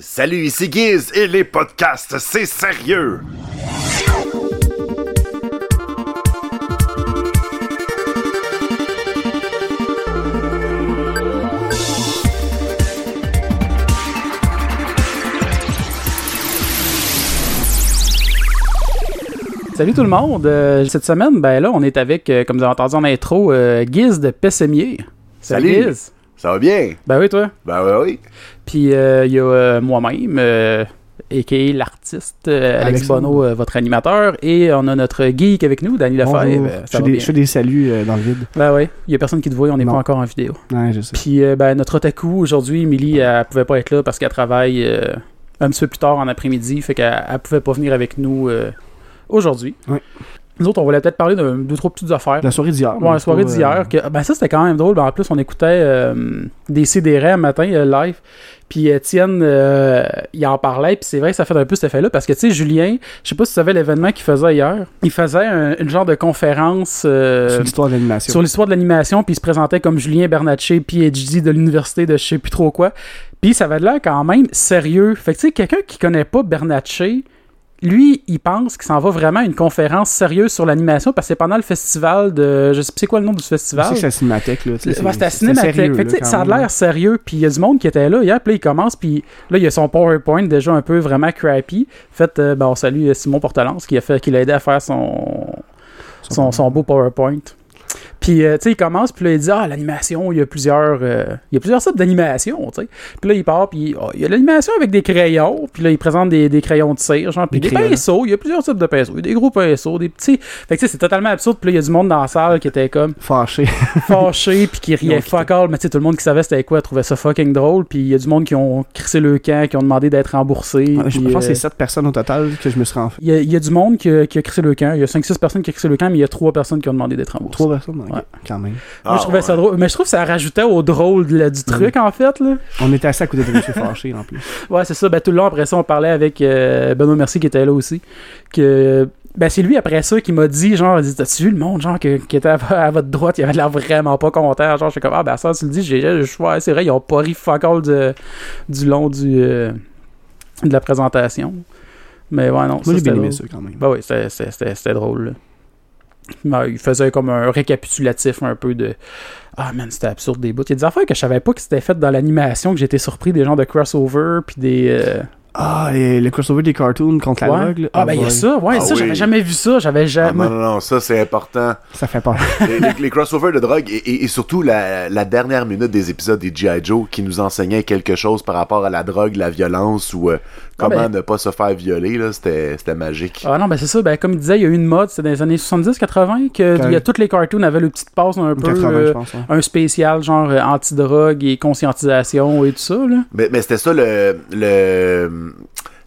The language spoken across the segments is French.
Salut, ici Giz et les podcasts, c'est sérieux! Salut tout le monde. Euh, cette semaine, ben là, on est avec, euh, comme vous avez entendu en intro, euh, Giz de Pessemier. Salut. Ça va bien? Ben oui, toi. Ben oui, oui. Puis il y a moi-même, a.k.a. l'artiste Alex Alex Bono, votre animateur, et on a notre geek avec nous, Danny. Lefebvre. Je fais des, bien? je fais des saluts euh, dans le vide. Ben oui, il y a personne qui te voit, on n'est pas encore en vidéo. Ouais, je sais. Puis euh, ben, notre otaku aujourd'hui, Emily, elle pouvait pas être là parce qu'elle travaille euh, un petit peu plus tard en après-midi, fait qu'elle elle pouvait pas venir avec nous euh, aujourd'hui. Ouais. Nous autres, on voulait peut-être parler de deux, trois petites affaires. La soirée d'hier. Ouais, la soirée euh, d'hier. Ben ça, c'était quand même drôle. Ben, en plus, on écoutait euh, des CDR un matin euh, live. Puis Étienne, euh, il en parlait. Puis c'est vrai que ça fait un peu cet effet-là. Parce que, tu sais, Julien, je sais pas si tu savais l'événement qu'il faisait hier. Il faisait un, une genre de conférence sur l'histoire de l'animation. sur l'histoire de l'animation. Puis il se présentait comme Julien Bernatchez, PhD de l'université de je sais plus trop quoi. Puis ça avait l'air quand même sérieux. Fait que, tu sais, quelqu'un qui connaît pas Bernatchez, lui, il pense qu'il s'en va vraiment à une conférence sérieuse sur l'animation parce que c'est pendant le festival de. Je sais plus c'est quoi le nom du festival. c'est la cinémathèque. Là, Ouais, c'était à c'est Cinémathèque. sérieux, Fait que, là, ça a l'air sérieux. Puis il y a du monde qui était là hier. Puis là, il commence. Puis là, il y a son PowerPoint déjà un peu vraiment crappy. Fait, euh, ben, on salue euh, Simon Portelance qui a fait, qui l'a aidé à faire son, son, son beau PowerPoint. Puis, euh, tu sais, il commence, puis là, il dit Ah, l'animation, il y a plusieurs euh, il y a plusieurs types d'animation, tu sais. Puis là, il part, puis ah, il y a l'animation avec des crayons, puis là, il présente des, des crayons de cire, genre, puis Des des, pinceaux, il y a plusieurs types de pinceaux, il y a des gros pinceaux, des petits. Fait que, tu sais, c'est totalement absurde, puis là, il y a du monde dans la salle qui était comme Fâché. fâché puis qui riait fuck all mais tu sais tout le monde qui savait c'était quoi trouvait ça fucking drôle puis il y a du monde qui ont crissé le camp qui ont demandé d'être remboursés je pense que c'est euh, 7 personnes au total que je me suis renfermé. il y, a, il y a du monde qui a, qui a crissé le camp il y a 5-6 personnes qui ont crissé le camp mais il y a 3 personnes qui ont demandé d'être remboursées 3 personnes, Ouais. quand même. moi je trouvais ça drôle mais je trouve que ça rajoutait au drôle de du truc en fait là On était assez à côté de M. Fâché en plus. ouais c'est ça ben tout le long après ça on parlait avec euh, Benoît Mercier qui était là aussi que ben c'est lui après ça qui m'a dit genre il dit, t'as-tu vu le monde genre que- qui était à, à votre droite? Il avait l'air vraiment pas content genre je suis comme ah ben ça tu le dis j'ai je ouais, c'est vrai ils ont pas ri fuck all de- du long du euh, de la présentation mais ouais non ça, Moi, j'ai bien aimé drôle. ça quand même. Ben oui, c'était drôle. là. Ben, il faisait comme un récapitulatif un peu de Ah man, c'était absurde des bouts. Il y a des affaires que je savais pas que c'était fait dans l'animation, que j'étais surpris, des genres de crossover, puis des. euh, Ah, et le crossover des cartoons contre la ouais. drogue. là. Ah, ben il y a boy. ça, ouais, Ah ça, oui. j'avais jamais vu ça, j'avais Ah, jamais. non, non, non, ça c'est important. Ça fait peur. les, les- les crossovers de drogue et, et- et surtout la, la dernière minute des épisodes des G.I. Joe qui nous enseignait quelque chose par rapport à la drogue, la violence ou euh, comment ben- ne pas se faire violer, là, c'était c'était magique. Ah non, ben c'est ça, ben comme il disait, il y a eu une mode, c'était dans les années 70-80, que Quand- il y a toutes les cartoons avaient le petite passe un peu. 80, euh, je pense. ouais. un spécial genre euh, anti-drogue et conscientisation et tout ça, là. Mais, mais c'était ça le, le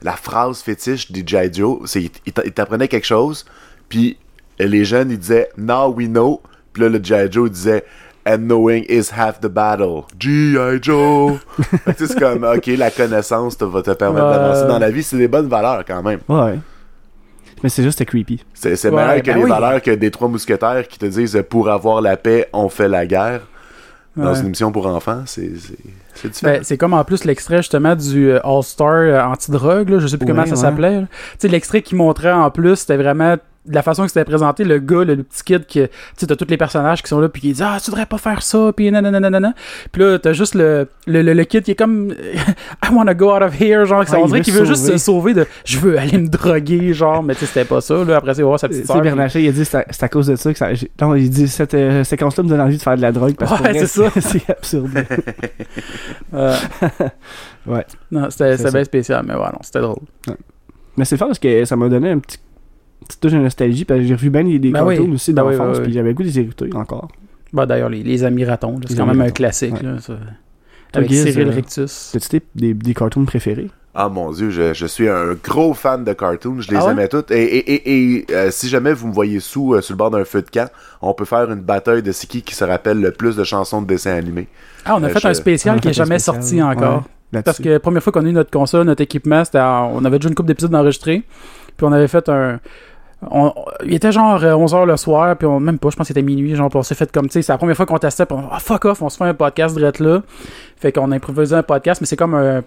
la phrase fétiche des G.I. Joe, c'est il il t'a- il t'apprenait quelque chose, puis les jeunes ils disaient Now we know, puis là le G.I. Joe disait And knowing is half the battle. G.I. Joe. C'est comme, ok, la connaissance te, va te permettre Ouais. d'avancer dans la vie. C'est des bonnes valeurs quand même. Ouais. Mais c'est juste c'était creepy. C'est Ouais, meilleur que ben les oui. valeurs que des trois mousquetaires qui te disent pour avoir la paix, on fait la guerre. Dans Ouais. une émission pour enfants, c'est c'est- c'est différent. Ben, c'est comme en plus l'extrait justement du euh, All-Star euh, anti-drogue, je sais plus Ouais, comment ça s'appelait. Tu sais, l'extrait qui montrait en plus, c'était vraiment de la façon que c'était présenté, le gars, le, le petit kid, qui, tu sais, t'as tous les personnages qui sont là, puis qui disent Ah, tu devrais pas faire ça, puis nanana. Puis là, t'as juste le, le, le, kid qui est comme I wanna go out of here, genre, Ouais, on il dirait qu'il veut juste se sauver. de Je veux aller me droguer, genre, mais tu sais, c'était pas ça, là. Après, c'est voir sa petite puis- Bernachet, il a dit c'est à, cause de ça que ça. Non, il dit cette euh, séquence-là me donne envie de faire de la drogue parce que c'est ça. c'est absurde. Ouais. non, c'était ça. bien spécial, mais ouais, non, c'était drôle. Mais c'est fort parce que ça m'a donné un petit petite touche de nostalgie parce que j'ai revu bien des, des Ben oui. cartoons aussi Ben d'enfance oui, oui. puis j'avais le goût des écouter encore. Bah, D'ailleurs, les, les Amis Ratons, c'est quand même un classique, ouais. là, ça. Toi, Avec Giz, Cyril Rictus. T'as-tu des, des, des cartoons préférés? Ah mon dieu, je, je suis un gros fan de cartoons, je les Ah ouais? aimais toutes. Et, et, et, et, euh, si jamais vous me voyez sous euh, sur le bord d'un feu de camp, on peut faire une bataille de c'est qui qui se rappelle le plus de chansons de dessins animés. Ah, on a Euh, fait je- un spécial on qui est fait un jamais spécial, sorti encore. ouais. Parce que la première fois qu'on a eu notre console, notre équipement, c'était on avait déjà une couple d'épisodes enregistrés. Puis on avait fait un. il était genre 11h le soir, puis on, même pas, je pense que c'était minuit, genre, on s'est fait comme, tu sais, c'est la première fois qu'on testait, puis on, ah, fuck off, on se fait un podcast direct là. Fait qu'on a improvisé un podcast, mais c'est comme un,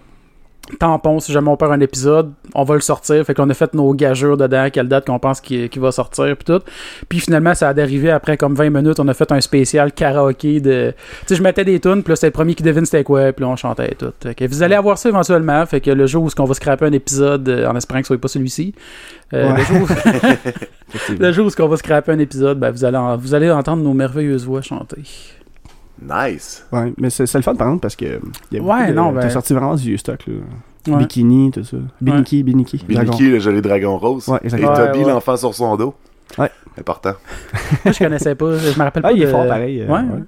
tampon si jamais on perd un épisode, on va le sortir. Fait qu'on a fait nos gageurs dedans, quelle date qu'on pense qu'il va sortir, puis tout. Puis finalement, ça a dérivé après comme 20 minutes, on a fait un spécial karaoké de. Tu sais, je mettais des tunes, puis là, c'était le premier qui devine c'était quoi, puis là, on chantait et tout. Fait que vous allez avoir ça éventuellement. Fait que le jour où on va scraper un épisode, euh, en espérant que ce soit pas celui-ci, euh, Ouais. le jour, Effectivement. le jour où on va scraper un épisode, ben, vous, allez en- vous allez entendre nos merveilleuses voix chanter. Nice. Ouais, mais c'est le fun par exemple parce que. Y a Ouais, de- non, ben- T'as sorti vraiment du vieux stock, là. Ouais. Bikini, tout ça. Biniki, Biniki. dragon. Biniki, le joli dragon rose. Ouais, Et exactement. Ouais, Toby, ouais. l'enfant sur son dos. Ouais. Important. Moi, je connaissais pas. Je me rappelle pas. Ah, il est fort pareil. euh, Ouais, ouais.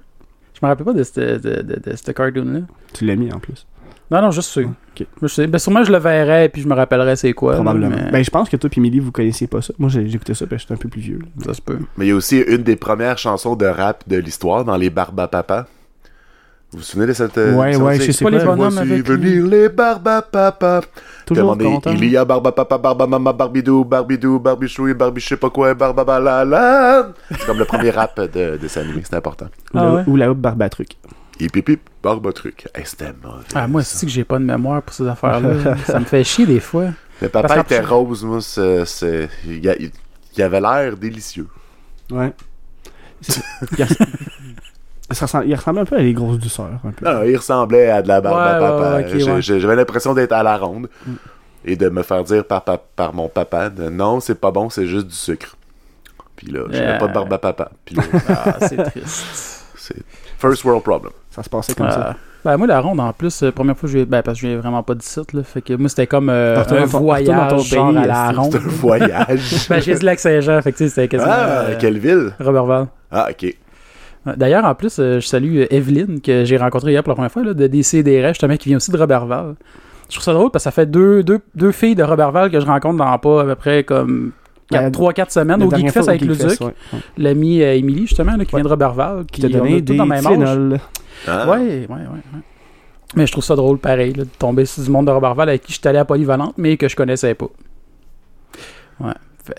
Je me rappelle pas de ce de, de, de, ce cartoon-là. Tu l'as mis en plus. Non, non, juste sûr. ok. Je sais. Ben, sûrement, je le verrais puis je me rappellerais c'est quoi. Probablement. mais Ben, je pense que toi et Millie, vous connaissiez pas ça. Moi, j'ai- j'écoutais ça parce que j'étais un peu plus vieux. là. ça se peut. Mais il y a aussi une des premières chansons de rap de l'histoire dans les Barbapapa. Vous vous souvenez de cette euh, Ouais, chanson? ouais, je C'est- sais pas les bonhommes avec venir les Barbapapa. Toujours content. Il y a Barbapapa, Barbamama, Barbidou, Barbidou, Barbichou et Barbie je sais pas quoi, Barbabalala. C'est comme le premier rap de, de animé, c'est important. Ou Ah la- ouais? Ou la houppe Hip hip hip, Barbatruc. Hey, c'était mauvais. Ah, moi, c'est que j'ai pas de mémoire pour ces affaires-là? ça me fait chier des fois. Le papa Parce était rose, moi, c'est... Il, y a- il avait l'air délicieux. Ouais. Il, ça ressemble, il ressemble un peu à les grosses douceurs. Un peu. Non, il ressemblait à de la barbe à papa. ouais, ouais, J'avais l'impression d'être à la ronde Mm. et de me faire dire par, par, par mon papa de, non, c'est pas bon, c'est juste du sucre. Puis là, j'avais Yeah. pas de barbe à papa. Puis là, Ah, c'est triste. c'est first world problem. Ça se passait comme ça. Ben, moi, la ronde, en plus, euh, première fois que je vais. Ben, parce que je viens vraiment pas d'ici, là. Fait que moi, c'était comme euh, un ton- retourne dans ton voyage, genre pays, à la ronde. C'est un voyage. ben, j'ai dit Lac-Saint-Jean, fait que tu sais, c'était quasiment. ah, euh, quelle ville? Robertval. Ah, ok. D'ailleurs, en plus, euh, je salue euh, Evelyne, que j'ai rencontrée hier pour la première fois, là, de DCDR, justement, qui vient aussi de Robertval. Je trouve ça drôle parce que ça fait deux, deux, deux filles de Robertval que je rencontre dans pas à peu près comme Ben, 3-4 semaines La au Geekfest avec au le Geekfest, Duc. ouais, ouais. L'amie euh, Émilie, justement, là, qui Ouais. vient de Robertval. Qui t'a puis on donné des dans Ah. Ouais, ouais, ouais, ouais. Mais je trouve ça drôle, pareil, là, de tomber sur du monde de Robertval avec qui je suis allé à Polyvalente, mais que je connaissais pas. Ouais.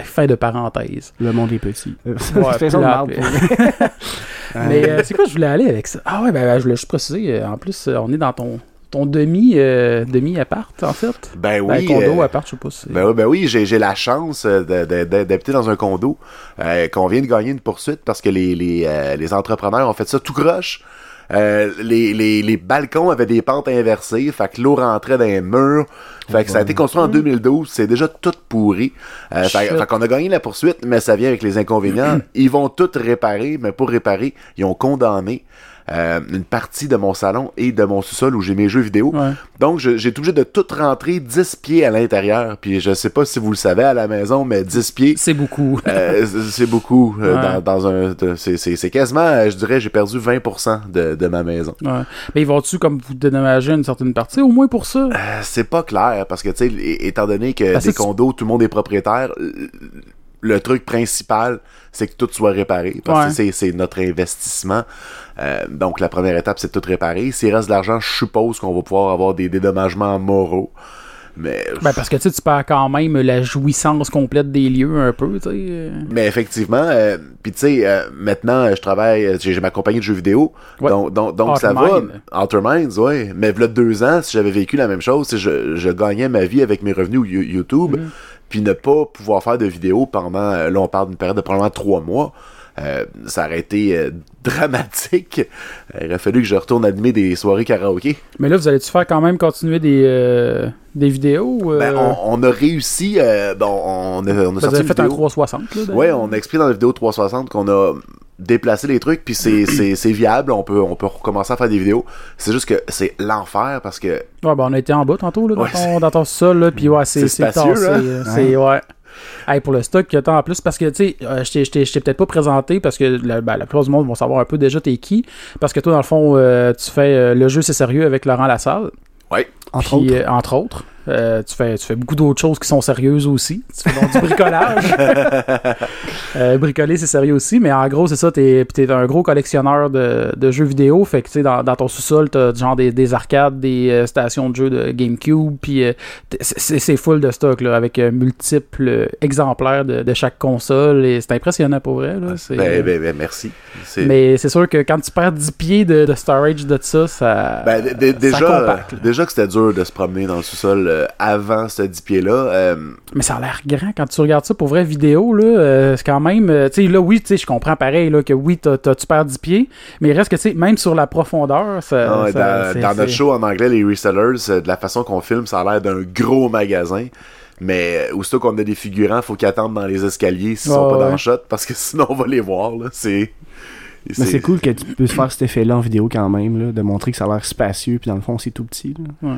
Fin de parenthèse. Le monde est petit. Euh, Ouais, mais- pour- Mais euh, c'est quoi je voulais aller avec ça? Ah ouais, ben, ben, je voulais juste préciser, euh, en plus, on est dans ton, ton demi, euh, demi-appart, en fait. Ben Ben, oui. condo, euh, appart, je sais pas si... Ben oui, ben oui, j'ai j'ai la chance d'habiter dans un condo euh, qu'on vient de gagner une poursuite parce que les, les, euh, les entrepreneurs ont fait ça tout croche. Euh, les, les, les balcons avaient des pentes inversées, fait que l'eau rentrait dans les murs. Fait que ça a été construit en 2012, c'est déjà tout pourri. Euh, fait, fait qu'on a gagné la poursuite, mais ça vient avec les inconvénients. Ils vont tout réparer, mais pour réparer, ils ont condamné euh, une partie de mon salon et de mon sous-sol où j'ai mes jeux vidéo. Ouais. Donc, j'ai été obligé de tout rentrer 10 pieds à l'intérieur. Puis, je sais pas si vous le savez à la maison, mais 10 pieds, C'est beaucoup. euh, c'est- beaucoup. euh, Ouais. dans, dans un, c'est- quasiment, euh, je dirais, j'ai perdu 20% de, de ma maison. Ouais. Mais ils vont-tu, comme vous dédommager une certaine partie, au moins pour ça? Euh, c'est pas clair, parce que, tu sais, étant donné que Parce des que condos, tout le monde est propriétaire, le- truc principal, c'est que tout soit réparé. Parce Ouais. que c'est- c'est notre investissement. Euh, donc, la première étape, c'est de tout réparer. S'il reste de l'argent, je suppose qu'on va pouvoir avoir des dédommagements moraux. Mais Ben, parce que tu sais, tu perds quand même la jouissance complète des lieux un peu, tu sais. euh. Mais effectivement, euh, puis tu sais, euh, maintenant, je travaille, j'ai ma compagnie de jeux vidéo, Ouais. donc, donc, donc ça va. Outermind. Outerminds, ouais. Mais v'là deux ans, si j'avais vécu la même chose, je, je gagnais ma vie avec mes revenus You- YouTube, Mhm. puis ne pas pouvoir faire de vidéos pendant, là on parle d'une période de probablement trois mois, euh, ça aurait été euh, dramatique. Euh, Il aurait fallu que je retourne animer des soirées karaoké. Mais là, vous allez-tu faire quand même continuer des, euh, des vidéos? euh, Ben, on, on a réussi, euh, bon, on a, on a vous sorti une fait un vidéo. 360, là? Ouais, on a expliqué dans la vidéo 360 qu'on a déplacé les trucs, puis c'est- c'est c'est viable, on peut, on peut recommencer à faire des vidéos. C'est juste que c'est l'enfer parce que Ouais, ben on a été en bas tantôt, là, dans, Ouais, ton, dans ton sol, là, puis ouais, c'est C'est c'est spacieux, tassé, hein? C'est, ouais. Hey, pour le stock que t'as en plus, parce que, tu sais, euh, je t'ai- peut-être pas présenté, parce que la, ben, la plupart du monde vont savoir un peu déjà t'es qui, parce que toi, dans le fond, euh, tu fais euh, le jeu, c'est sérieux avec Laurent Lassalle, Entre puis, autres. euh, entre autres. Euh, tu, fais, tu fais beaucoup d'autres choses qui sont sérieuses aussi. Tu fais donc du bricolage. Euh, bricoler, c'est sérieux aussi, mais en gros, c'est ça. T'es es un gros collectionneur de, de jeux vidéo. Fait que, tu sais, dans, dans ton sous-sol, t'as genre des, des arcades, des euh, stations de jeux de GameCube. Puis euh, c'est c'est full de stock, là, avec euh, multiples exemplaires de, de chaque console. Et c'est impressionnant pour vrai. Là. Ben, ben, ben, merci. Mais c'est sûr que quand tu perds 10 pieds de, de storage de ça, ça. Ben, ça déjà, compacte, déjà que c'était dur de se promener dans le sous-sol euh, avant ce 10 pieds-là. euh, Mais ça a l'air grand quand tu regardes ça pour vraie vidéo, là. euh, c'est quand même. tu sais, là, oui, tu sais, je comprends pareil, là, que oui, t'as, t'as- tu perds 10 pieds. Mais il reste que, tu sais, même sur la profondeur, ça. non, ça- dans, dans notre show en anglais, les resellers, de la façon qu'on filme, ça a l'air d'un gros magasin. Mais aussitôt qu'on a des figurants, faut qu'ils attendent dans les escaliers s'ils sont Ouais, pas dans le shot, parce que sinon on va les voir. C'est. Mais c'est cool que tu puisses faire cet effet-là en vidéo quand même, là, de montrer que ça a l'air spacieux, puis dans le fond, c'est tout petit. là. ouais.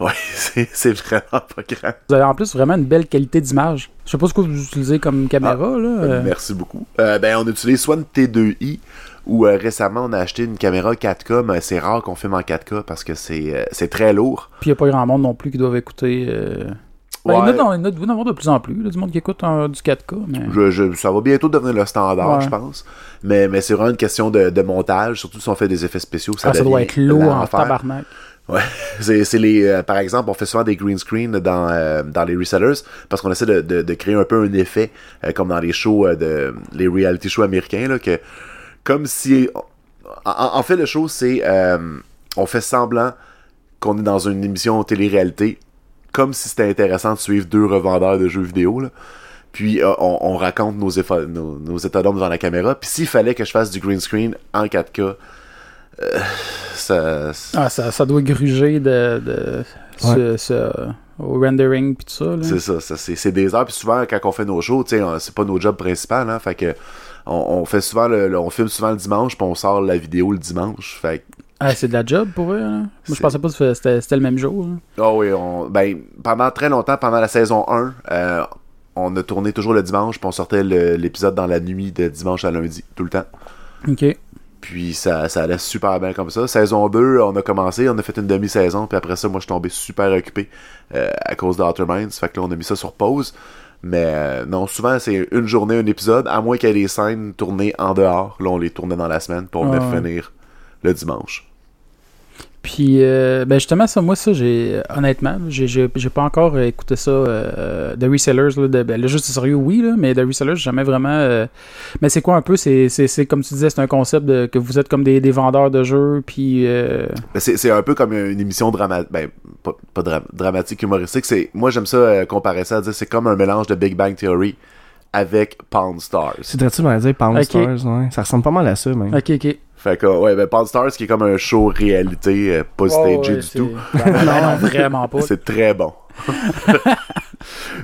Ouais, c'est c'est vraiment pas grand. Vous avez en plus vraiment une belle qualité d'image. Je sais pas ce que vous utilisez comme caméra, là. euh, Merci beaucoup. Euh, ben, on utilise soit une T2i ou euh, récemment on a acheté une caméra 4K, mais c'est rare qu'on filme en 4K parce que c'est euh, c'est très lourd. Puis il n'y a pas grand monde non plus qui doivent écouter. Euh, ben, il y en a Ouais. dans- il y en a de, vous en avoir de plus en plus, du monde qui écoute un- du 4K. Mais... Je, je- ça va bientôt devenir le standard, Ouais. je pense. Mais, mais c'est vraiment une question de, de montage, surtout si on fait des effets spéciaux. Ça, Ah, ça doit être lourd en tabarnak. Ouais, c'est c'est les euh, par exemple, on fait souvent des green screen dans euh, dans les resellers parce qu'on essaie de, de, de créer un peu un effet euh, comme dans les shows euh, de les reality shows américains là que comme si en, en fait le show c'est euh, on fait semblant qu'on est dans une émission télé-réalité comme si c'était intéressant de suivre deux revendeurs de jeux vidéo là. Puis euh, on, on raconte nos, nos, nos états d'âme devant la caméra. Puis s'il fallait que je fasse du green screen en 4K, euh, ça, Ah, ça, ça doit gruger de, de ce, ce- au rendering puis tout ça. C'est ça, ça c'est c'est des heures. Puis souvent, quand on fait nos shows, tu sais, on- c'est pas nos jobs principaux, hein, fait que on, on fait souvent le, le- on filme souvent le dimanche, puis on sort la vidéo le dimanche. Fait Ah, c'est de la job pour eux. Là? Moi, je pensais pas que c'était le même jour. ah oui, on, ben, pendant très longtemps, pendant la saison 1, euh, on a tourné toujours le dimanche, puis on sortait l'épisode dans la nuit de dimanche à lundi, tout le temps. Ok. Puis ça, ça allait super bien comme ça. Saison 2, on a commencé, on a fait une demi-saison, puis après ça, moi, je suis tombé super occupé euh, à cause d'Outer Minds. Fait que là, on a mis ça sur pause. Mais euh, non, souvent, c'est une journée, un épisode, à moins qu'il y ait des scènes tournées en dehors. Là, on les tournait dans la semaine, puis on Ah finir le dimanche. Puis, euh, ben justement, ça, moi, ça, j'ai, honnêtement, j'ai, j'ai, j'ai pas encore euh, écouté ça euh, de resellers. Là, de, ben, le jeu, c'est sérieux, oui, là, mais de resellers, j'ai jamais vraiment. euh, Mais c'est quoi un peu C'est, c'est, c'est comme tu disais, c'est un concept de, que vous êtes comme des, des vendeurs de jeux, puis. euh, Ben, c'est c'est un peu comme une émission dramatique, ben, pas, pas dra- dramatique, humoristique. C'est, moi, j'aime ça euh, comparer ça à dire c'est comme un mélange de Big Bang Theory avec Pawn Stars. C'est très-tu dire Pound. Stars, ouais. Ça ressemble pas mal à ça, même. Ok, ok. Fait que, ouais, ben, Pawn Stars qui est comme un show réalité, euh, pas stagé du tout. Ben, ben non, vraiment pas. C'est très bon.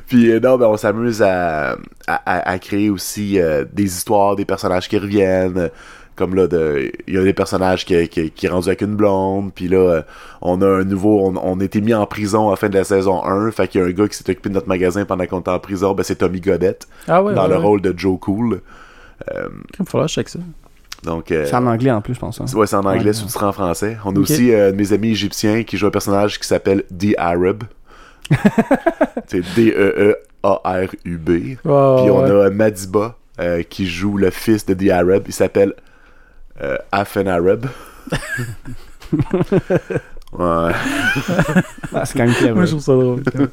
Puis euh, non, ben on s'amuse à, à, créer aussi euh, des histoires, des personnages qui reviennent. Comme là, de- il y a des personnages qui, qui, qui est rendu avec une blonde. Puis là, on a un nouveau. On, on a été mis en prison à la fin de la saison 1. Fait qu'il y a un gars qui s'est occupé de notre magasin pendant qu'on était en prison. Ben c'est Tommy Godette, Ah ouais, dans ouais, le ouais. rôle de Joe Cool. Euh, Il faudra check ça. Donc, euh, C'est en anglais en plus, je pense. hein. Ouais, c'est en anglais, Ouais. sous-titré en français. On a aussi euh, mes amis égyptiens qui jouent un personnage qui s'appelle The Arab. c'est E D-E-E-A-R-U-B. Puis on ouais. a Madiba euh, qui joue le fils de The Arab. Il s'appelle euh, Afen Arab. ouais. Ah, c'est quand même clever. Moi, je trouve ça drôle.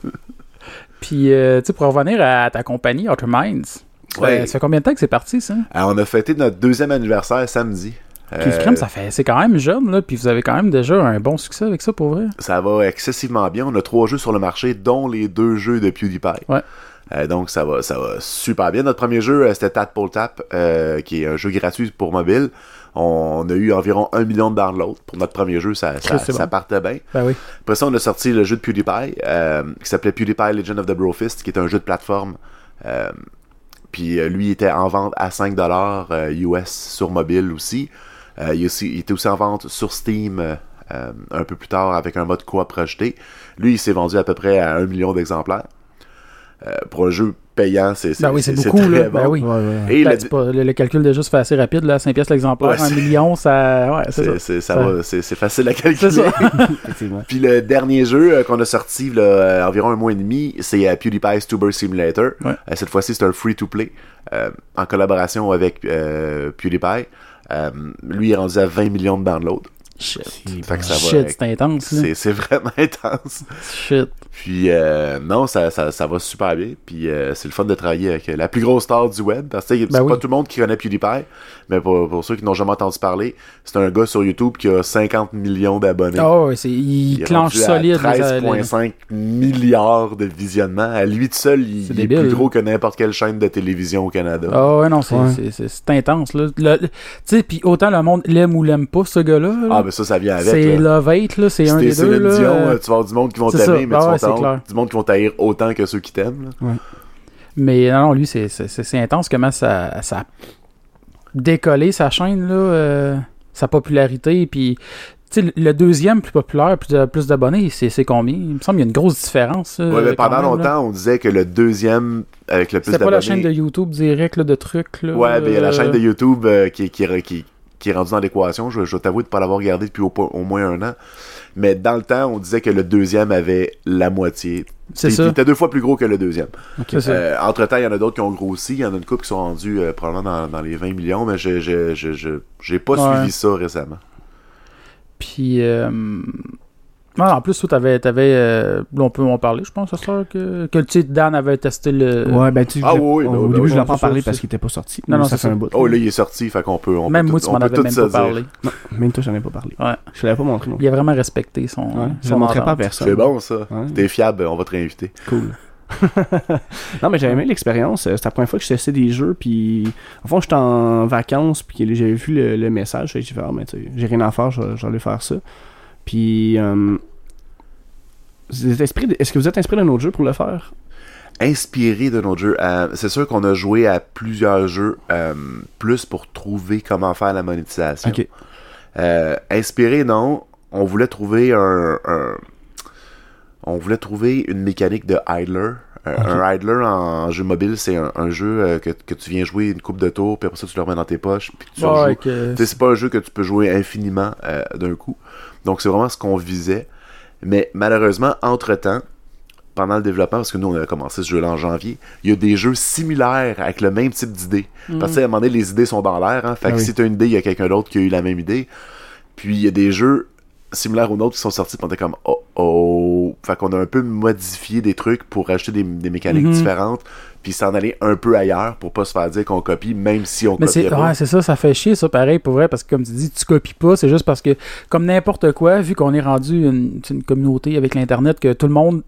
Puis, euh, tu sais, pour revenir à ta compagnie, Outer Minds, ça, Ouais. fait, ça fait combien de temps que c'est parti, ça? Alors, on a fêté notre deuxième anniversaire samedi. Euh, crème, ça fait, c'est quand même jeune, là, puis vous avez quand même déjà un bon succès avec ça, pour vrai. ça va excessivement bien. On a trois jeux sur le marché, dont les deux jeux de PewDiePie. Ouais. Euh, donc ça va, ça va super bien. Notre premier jeu, euh, c'était Tadpole Tap, euh, qui est un jeu gratuit pour mobile. On a eu environ un million de downloads pour notre premier jeu, ça, ça, Christ, c'est ça bon. partait bien. Ben oui. Après ça, on a sorti le jeu de PewDiePie, euh, qui s'appelait PewDiePie Legend of the Brofist, qui est un jeu de plateforme. Puis euh, lui, il était en vente à 5$ euh, US sur mobile aussi. Euh, aussi- il était aussi en vente sur Steam un peu plus tard avec un mode coop rajouté. Lui, il s'est vendu à peu près à un million d'exemplaires. Euh, pour un jeu payant, c'est Ben oui, c'est beaucoup, très là. bon. Ben oui. Ouais, ouais. Et le- pas- le, le calcul déjà se fait assez rapide, là, 5 pièces l'exemplaire, Ouais, 1 c'est- million, ça. Ouais, c'est ça. ça Ça- facile à calculer. Ça. Puis le dernier jeu euh, qu'on a sorti là, euh, environ un mois et demi, c'est PewDiePie's Tuber Simulator. Ouais. Cette fois-ci, c'est un free-to-play euh, en collaboration avec euh, PewDiePie. Euh, lui il est rendu à 20 millions de downloads. Shit. Fait que ça va. Shit, c'est intense, c'est vraiment intense. Shit. Puis euh, non, ça, ça, ça va super bien. Puis euh, c'est le fun de travailler avec euh, la plus grosse star du web. Parce que c'est Ben pas oui. tout le monde qui connaît PewDiePie. Mais pour, pour ceux qui n'ont jamais entendu parler, c'est un gars sur YouTube qui a 50 millions d'abonnés. Oh, ouais, c'est, il, Il clenche solide. les- les- 13,5 milliards de visionnements. À lui tout seul, il, est plus gros que n'importe quelle chaîne de télévision au Canada. Ah ouais, non, c'est, Ouais. c'est, c'est, c'est intense, là. Le- le- tu sais, puis autant le monde l'aime ou l'aime pas, ce gars-là. là. Ah, ben ça, ça vient avec. c'est. Love Hate, là. C'est un des deux, Céline là. Dion, euh, tu vas avoir du monde qui vont t'aimer, mais Ah tu vas ouais, c'est clair. du monde qui vont t'haïr autant que ceux qui t'aiment. Mais non, lui, c'est, c'est, c'est, c'est intense comment ça, ça a décollé sa chaîne, là, euh, sa popularité. Puis, le deuxième plus populaire, plus, de- plus d'abonnés, c'est, c'est combien? Il me semble qu'il y a une grosse différence. euh, mais pendant même, là. longtemps, on disait que le deuxième avec le plus C'était pas d'abonnés. la chaîne de YouTube direct là, de trucs. Là, Ouais, il y a la euh, chaîne de YouTube euh, qui, qui, qui, qui est rendue dans l'équation. Je, je dois t'avouer de pas l'avoir regardé depuis au, au moins un an. Mais dans le temps, on disait que le deuxième avait la moitié. C'est ça. Il était deux fois plus gros que le deuxième. Euh, entre-temps, il y en a d'autres qui ont grossi. Il y en a une couple qui sont rendus euh, probablement dans, dans les 20 millions, mais je je, je, je- j'ai pas Ouais. suivi ça récemment. Puis, euh, ouais, en plus, toi, t'avais, t'avais euh, là, on peut en parler, je pense, à ça, que, que tu sais, Dan avait testé le. Ouais, ben tu Ah je voulais- oui, au ben, début, ben, je voulais ouais, pas c'est- parce qu'il était pas sorti. Non, non, ça fait ça. un bout. Oh, là, il est sorti, fait qu'on peut. On Même peut moi, tout- tu on m'en avais même pas dire. parlé. Non, même toi, j'en ai pas parlé. Ouais. Je l'avais pas montré non Il a vraiment respecté son. Ouais, je le montrerai pas à personne. C'est bon, ça. Ouais. T'es fiable, on va te réinviter. Cool. non, mais j'avais aimé l'expérience. Euh, C'était la première fois que je testais des jeux. Puis, en fond, j'étais en vacances. Puis, j'avais vu le, le message. J'ai fait, ah, mais tu sais, j'ai rien à faire. je- J'allais faire ça. Puis, euh, est-ce que vous êtes inspiré d'un autre jeu pour le faire? Inspiré de notre jeu. Euh, c'est sûr qu'on a joué à plusieurs jeux euh, plus pour trouver comment faire la monétisation. Euh, inspiré, non. On voulait trouver un, un- on voulait trouver une mécanique de idler. Un- Ok. Un idler en jeu mobile, c'est un, un jeu euh, que, que tu viens jouer une coupe de tours, puis après ça tu le remets dans tes poches, puis tu c'est pas un jeu que tu peux jouer infiniment euh, d'un coup. Donc c'est vraiment ce qu'on visait. Mais malheureusement, entre-temps, pendant le développement, parce que nous on a commencé ce jeu-là en janvier, il y a des jeux similaires avec le même type d'idée. Parce que à un moment donné, les idées sont dans l'air. Hein, fait Ah que oui. si tu as une idée, il y a quelqu'un d'autre qui a eu la même idée. Puis il y a des jeux similaires aux nôtres qui sont sortis, on était comme oh oh. Fait qu'on a un peu modifié des trucs pour rajouter des, des mécaniques Mhm. différentes, puis s'en aller un peu ailleurs pour pas se faire dire qu'on copie, même si on Mais pas. ouais, c'est ça, ça fait chier, ça, pareil, pour vrai, parce que comme tu dis, tu copies pas, c'est juste parce que, comme n'importe quoi, vu qu'on est rendu une, une communauté avec l'Internet, que tout le monde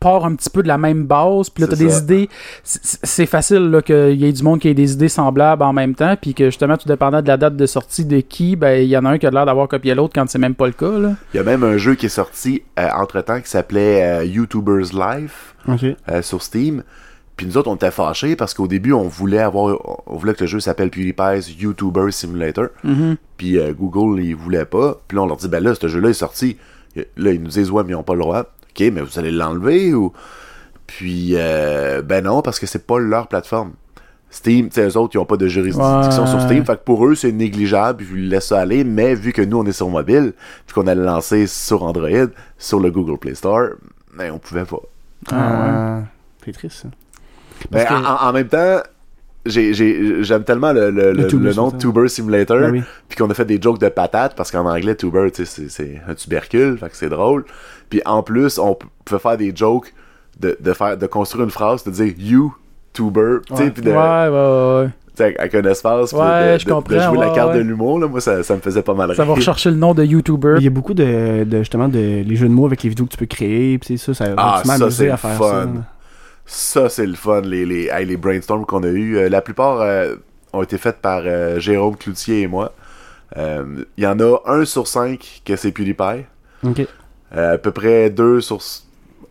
part un petit peu de la même base, puis là, t'as C'est des ça. idées, c'est facile là, qu'il y ait du monde qui ait des idées semblables en même temps, puis que justement, tout dépendant de la date de sortie de qui, ben, il y en a un qui a l'air d'avoir copié l'autre quand c'est même pas le cas, là. Il y a même un jeu qui est sorti euh, entre-temps qui s'appelait euh, YouTuber's Life euh, sur Steam. Puis nous autres, on était fâchés parce qu'au début, on voulait avoir, on voulait que le jeu s'appelle PewDiePie's YouTuber Simulator. Mhm. Puis euh, Google, ils voulaient pas. Puis là, on leur dit, ben là, ce jeu-là est sorti. Là, ils nous disent, ouais, mais ils ont pas le droit. Ok, mais vous allez l'enlever ou? Puis, euh, ben non, parce que c'est pas leur plateforme. Steam, tu sais, eux autres, ils ont pas de juridiction Ouais. sur Steam. Fait que pour eux, c'est négligeable, puis ils laissent ça aller. Mais vu que nous, on est sur mobile, puis qu'on allait lancer sur Android, sur le Google Play Store, ben on pouvait pas. Ah, C'est triste, ça. Ben, que- en, en même temps, j'aime tellement le, le- Le le- Tuber le nom de. Tuber Simulator, Ben oui. puis qu'on a fait des jokes de patates, parce qu'en anglais, Tuber, tu sais, c'est- c'est un tubercule, fait que c'est drôle. Puis en plus, on p- pouvait faire des jokes de, de, faire, de construire une phrase, de dire You, Tuber, tu sais, Ouais. puis de, Ouais, ouais, ouais. avec un espace, Ouais, de, je de- de jouer la carte ouais. de l'humour, là, moi, ça, ça me faisait pas mal Ça va rire. rechercher le nom de YouTuber. Il y a beaucoup de, de justement de les jeux de mots avec les vidéos que tu peux créer, puis ça, ça Ah, ça, amusé c'est à faire fun. ça. Ça, c'est le fun, les, les, hey, les brainstorms qu'on a eu. la plupart euh, ont été faits par euh, Jérôme Cloutier et moi. Euh, Il y en a un sur cinq que c'est PewDiePie. Ok. Euh, à peu près deux sur...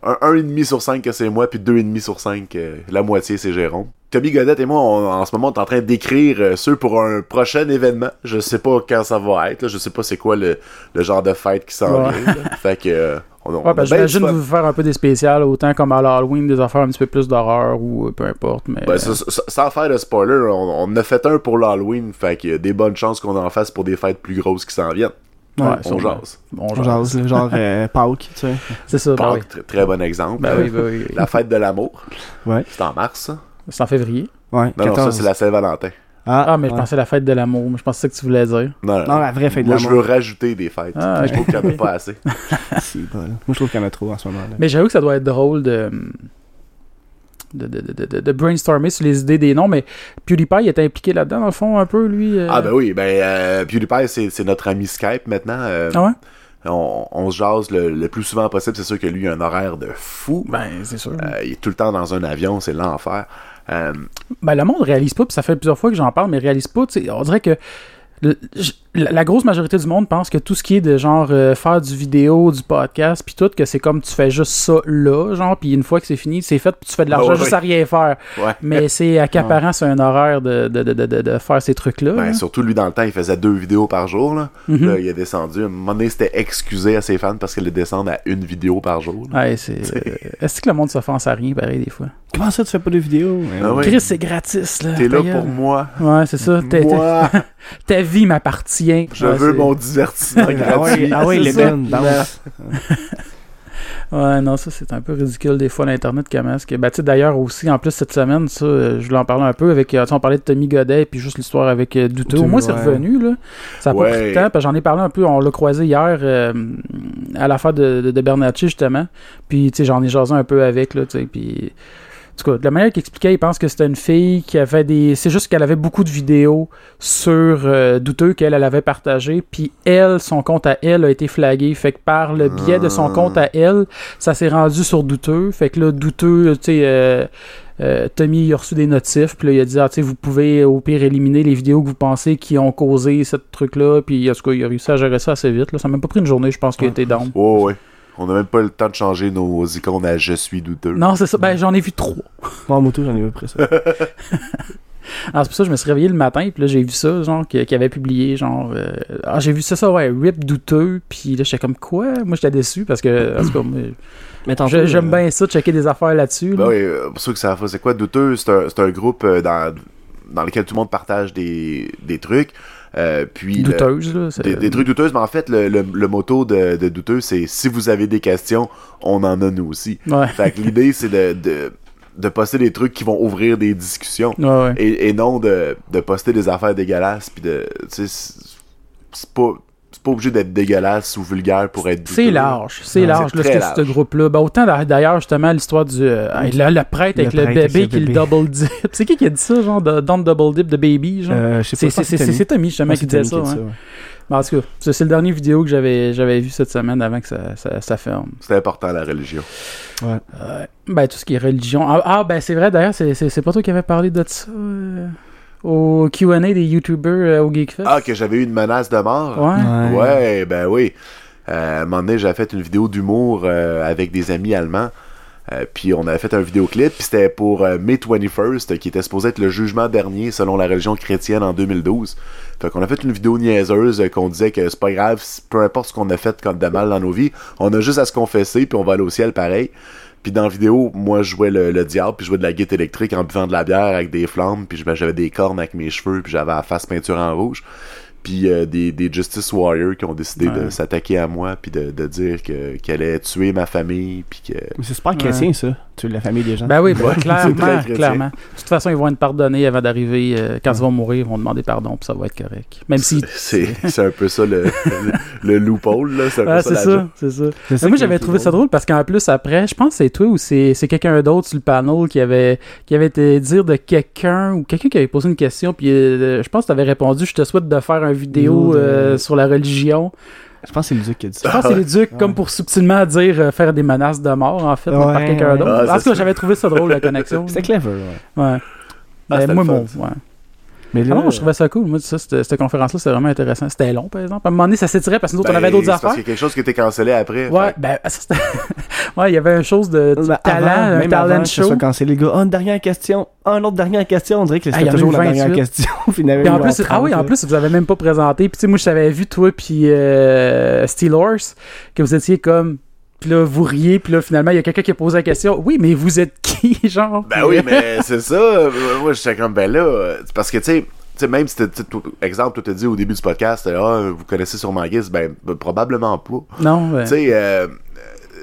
Un, un et demi sur cinq que c'est moi, puis deux et demi sur cinq, euh, la moitié c'est Jérôme. Tommy Godette et moi, on- en ce moment, on est en train d'écrire euh, ceux pour un prochain événement. Je sais pas quand ça va être, là. je sais pas c'est quoi le, le genre de fête qui s'en vient. Fait que euh, on, on Ouais, du j'imagine vous faire un peu des spéciales, autant comme à l'Halloween, des affaires un petit peu plus d'horreur ou peu importe. Mais, Ben, ça- ça- sans faire de spoiler, on, a fait un pour l'Halloween, fait qu'il y a des bonnes chances qu'on en fasse pour des fêtes plus grosses qui s'en viennent. Ouais, on jase. On genre, jase, là, genre euh, Pâques, tu sais. c'est ça, ben oui. Pâques, très, très bon exemple. Ben oui, ben oui. La fête de l'amour. Ouais. C'est en mars? C'est en février. Ouais, Non, non, ça, 14. c'est la Saint-Valentin. Ah, mais je pensais la fête de l'amour, mais je pensais que tu voulais dire. Non, Non, la vraie fête de Moi, je l'amour. veux rajouter des fêtes. Ah, je trouve qu'il n'y en a pas assez. C'est bon. Moi, je trouve qu'il y en a trop en ce moment-là. Mais j'avoue que ça doit être drôle de. De, brainstormer sur les idées des noms, mais PewDiePie était impliqué là-dedans, dans le fond, un peu, lui. euh? Ah, ben oui, ben, euh, PewDiePie, c'est notre ami Skype maintenant. euh, Ah ouais? on, on se jase le, le plus souvent possible. C'est sûr que lui, il a un horaire de fou. Ben, c'est sûr. Il est tout le temps dans un avion, c'est l'enfer. Ben, le monde réalise pas, puis ça fait plusieurs fois que j'en parle, mais réalise pas. tu sais, On dirait que le- la, la grosse majorité du monde pense que tout ce qui est de genre euh, faire du vidéo, du podcast, puis tout, que c'est comme tu fais juste ça là, genre, puis une fois que c'est fini, c'est fait, puis tu fais de l'argent Ah ouais, juste à rien faire. ouais. Mais c'est accaparant, c'est un horaire de, de, de, de, faire ces trucs-là. Ben, là. surtout lui, dans le temps, il faisait deux vidéos par jour. Là, Mhm. Là, il a descendu. À un moment donné, c'était excusé à ses fans parce qu'il descendre à une vidéo par jour. là. Ouais, c'est. euh, Est-ce que le monde s'offense à rien, pareil, des fois? Comment ça, tu fais pas de vidéo? Ah ouais. Chris, c'est gratis, là. T'es là pour moi. Ouais, c'est ça. Moi, Ta vie m'appartient. Je Ouais, veux mon divertissement Ah gratuit. ah C'est les ça. Ben, danse. Ouais, non, ça, c'est un peu ridicule, des fois, l'Internet, comment est-ce que... Ben, tu sais, d'ailleurs, aussi, en plus, cette semaine, ça, euh, je voulais en parler un peu avec... euh, on parlait de Tommy Godet, puis juste l'histoire avec euh, Douteux. Au Douteux, moins, c'est revenu, là. Ça a pas Ouais. pris de temps, parce j'en ai parlé un peu, on l'a croisé hier euh, à l'affaire de, de, de justement. Puis, tu sais, j'en ai jasé un peu avec, là, tu sais, puis... En tout cas, de la manière qu'il expliquait, il pense que c'était une fille qui avait des. C'est juste qu'elle avait beaucoup de vidéos sur euh, Douteux qu'elle elle avait partagé. Puis elle, son compte à elle a été flagué. Fait que par le biais de son Ah. compte à elle, ça s'est rendu sur Douteux. Fait que là, Douteux, tu sais. euh, euh, Tommy il a reçu des notifs, puis là il a dit ah, tu sais, vous pouvez au pire éliminer les vidéos que vous pensez qui ont causé ce truc-là, puis en tout cas il a réussi à gérer ça assez vite. Là. Ça m'a même pas pris une journée, je pense qu'il a été down. Ouais, ouais. On n'a même pas le temps de changer nos icônes à Je suis douteux. Non, c'est ça. Ben j'en ai vu trois. Moi, en moto, j'en ai vu après ça. Alors, c'est pour ça que je me suis réveillé le matin, puis là, j'ai vu ça, genre, qu'il qu'il avait publié, genre. euh, Ah, j'ai vu ça, ça, ouais, rip douteux, puis là, j'étais comme quoi? Moi, j'étais déçu parce que, en tout cas, moi, Mais tantôt, j'ai- j'aime euh, bien ça, checker des affaires là-dessus. là. Ben oui, euh, pour ceux que ça fait, c'est quoi Douteux? C'est un, c'est un groupe dans, dans lequel tout le monde partage des, des trucs. Euh, puis le- Douteuse, là. des, des trucs douteuses, mais en fait, le, le, le motto de, de douteux, c'est si vous avez des questions, on en a nous aussi. Ouais, Fait que l'idée, c'est de, de, de poster des trucs qui vont ouvrir des discussions. ouais, ouais. Et, et non de, de poster des affaires dégueulasses. Puis de. Tu sais, c'est- c'est pas. Pas obligé d'être dégueulasse ou vulgaire pour être C'est large, c'est Ouais, large, là, ce, large. ce groupe-là. Ben, autant d'a- d'ailleurs, justement, l'histoire du. euh, le, le prêtre Le avec le avec bébé qui le double dip. c'est qui qui a dit ça, genre, de, don't double dip de baby, genre? Euh, je sais C'est pas. c'est- c'est- c'est Tommy, justement, qui disait Tommy ça. qui a ouais. dit ouais. Ben, en tout cas, ça, c'est le dernier vidéo que j'avais vu cette semaine avant que ça, ça, ça ferme. C'est important, la religion. Ouais. Euh, ben, tout ce qui est religion. Ah, ah, ben, c'est vrai, d'ailleurs, c'est pas toi qui avais parlé de ça euh, au QA des YouTubers euh, au Geekfest. Ah, que j'avais eu une menace de mort? Ouais. Ouais, ben oui. Euh, à un moment donné, j'avais fait une vidéo d'humour euh, avec des amis allemands. Euh, puis on avait fait un vidéoclip, puis c'était pour euh, May 21st, qui était supposé être le jugement dernier selon la religion chrétienne en 2012. Fait qu'on a fait une vidéo niaiseuse euh, qu'on disait que c'est pas grave, peu importe ce qu'on a fait comme de mal dans nos vies, on a juste à se confesser, puis on va aller au ciel pareil. Puis dans la vidéo, moi je jouais le, le diable, puis je jouais de la guitare électrique en buvant de la bière avec des flammes, puis j'avais des cornes avec mes cheveux, puis j'avais la face peinture en rouge. Puis euh, des, des Justice Warriors qui ont décidé de s'attaquer à moi, puis de, de dire que qu'elle allait tuer ma famille, puis que... Mais c'est super chrétien, ça. La famille des gens. Ben oui, ben, clairement, clairement. De toute façon, ils vont être pardonnés avant d'arriver. euh, quand ils vont mourir, ils vont demander pardon, puis ça va être correct. Même si. C'est c'est un peu ça le, le, le loophole, là. C'est un Ah, ça, ça, c'est ça. Moi, qui- j'avais trouvé ça drôle parce qu'en plus, après, je pense que c'est toi ou c'est c'est quelqu'un d'autre sur le panel qui avait, qui avait été dire de quelqu'un ou quelqu'un qui avait posé une question, puis euh, je pense que tu avais répondu Je te souhaite de faire une vidéo euh, sur la religion. Je pense que c'est le Duc qui a dit Je ça. pense que c'est les ducs, Ouais. comme pour subtilement dire euh, faire des menaces de mort, en fait, par quelqu'un d'autre. Ah, tout cas, ça. j'avais trouvé ça drôle, la connexion. C'était clever, ouais. Ouais. Ah, Mais c'était moi, mon. Ça. Mais Ah non, je trouvais ça cool. Moi, ça, cette, cette conférence-là, c'était vraiment intéressant. C'était long, par exemple. À un moment donné, ça s'étirait parce que nous autres, on Ben, avait d'autres c'est affaires. Parce qu'il y a quelque chose qui était cancellé après. Ouais, Fait ben, ça, c'était- ouais, il y avait une chose de de Ben, talent, avant, un même talent avant ça show. soit cancellé, les gars, ah, une dernière question, ah, une autre dernière question, on dirait que Ah, c'était il y en a toujours la dernière 28. question. y en Puis plus, ah oui, 30, en plus, vous avez même pas présenté. Puis tu sais, moi, je t'avais vu, toi, puis euh, Steel Horse, que vous étiez comme Puis là, vous riez, puis là, finalement, il y a quelqu'un qui a posé la question. Oui, mais vous êtes qui, genre? Ben oui, mais c'est ça. Moi, j'étais comme, ben là, parce que, tu sais, tu sais, même si, tu toi, exemple, toi, t'as dit au début du podcast, ah, vous connaissez sûrement Guiz, ben, ben, probablement pas. Non, ben, Tu sais, euh,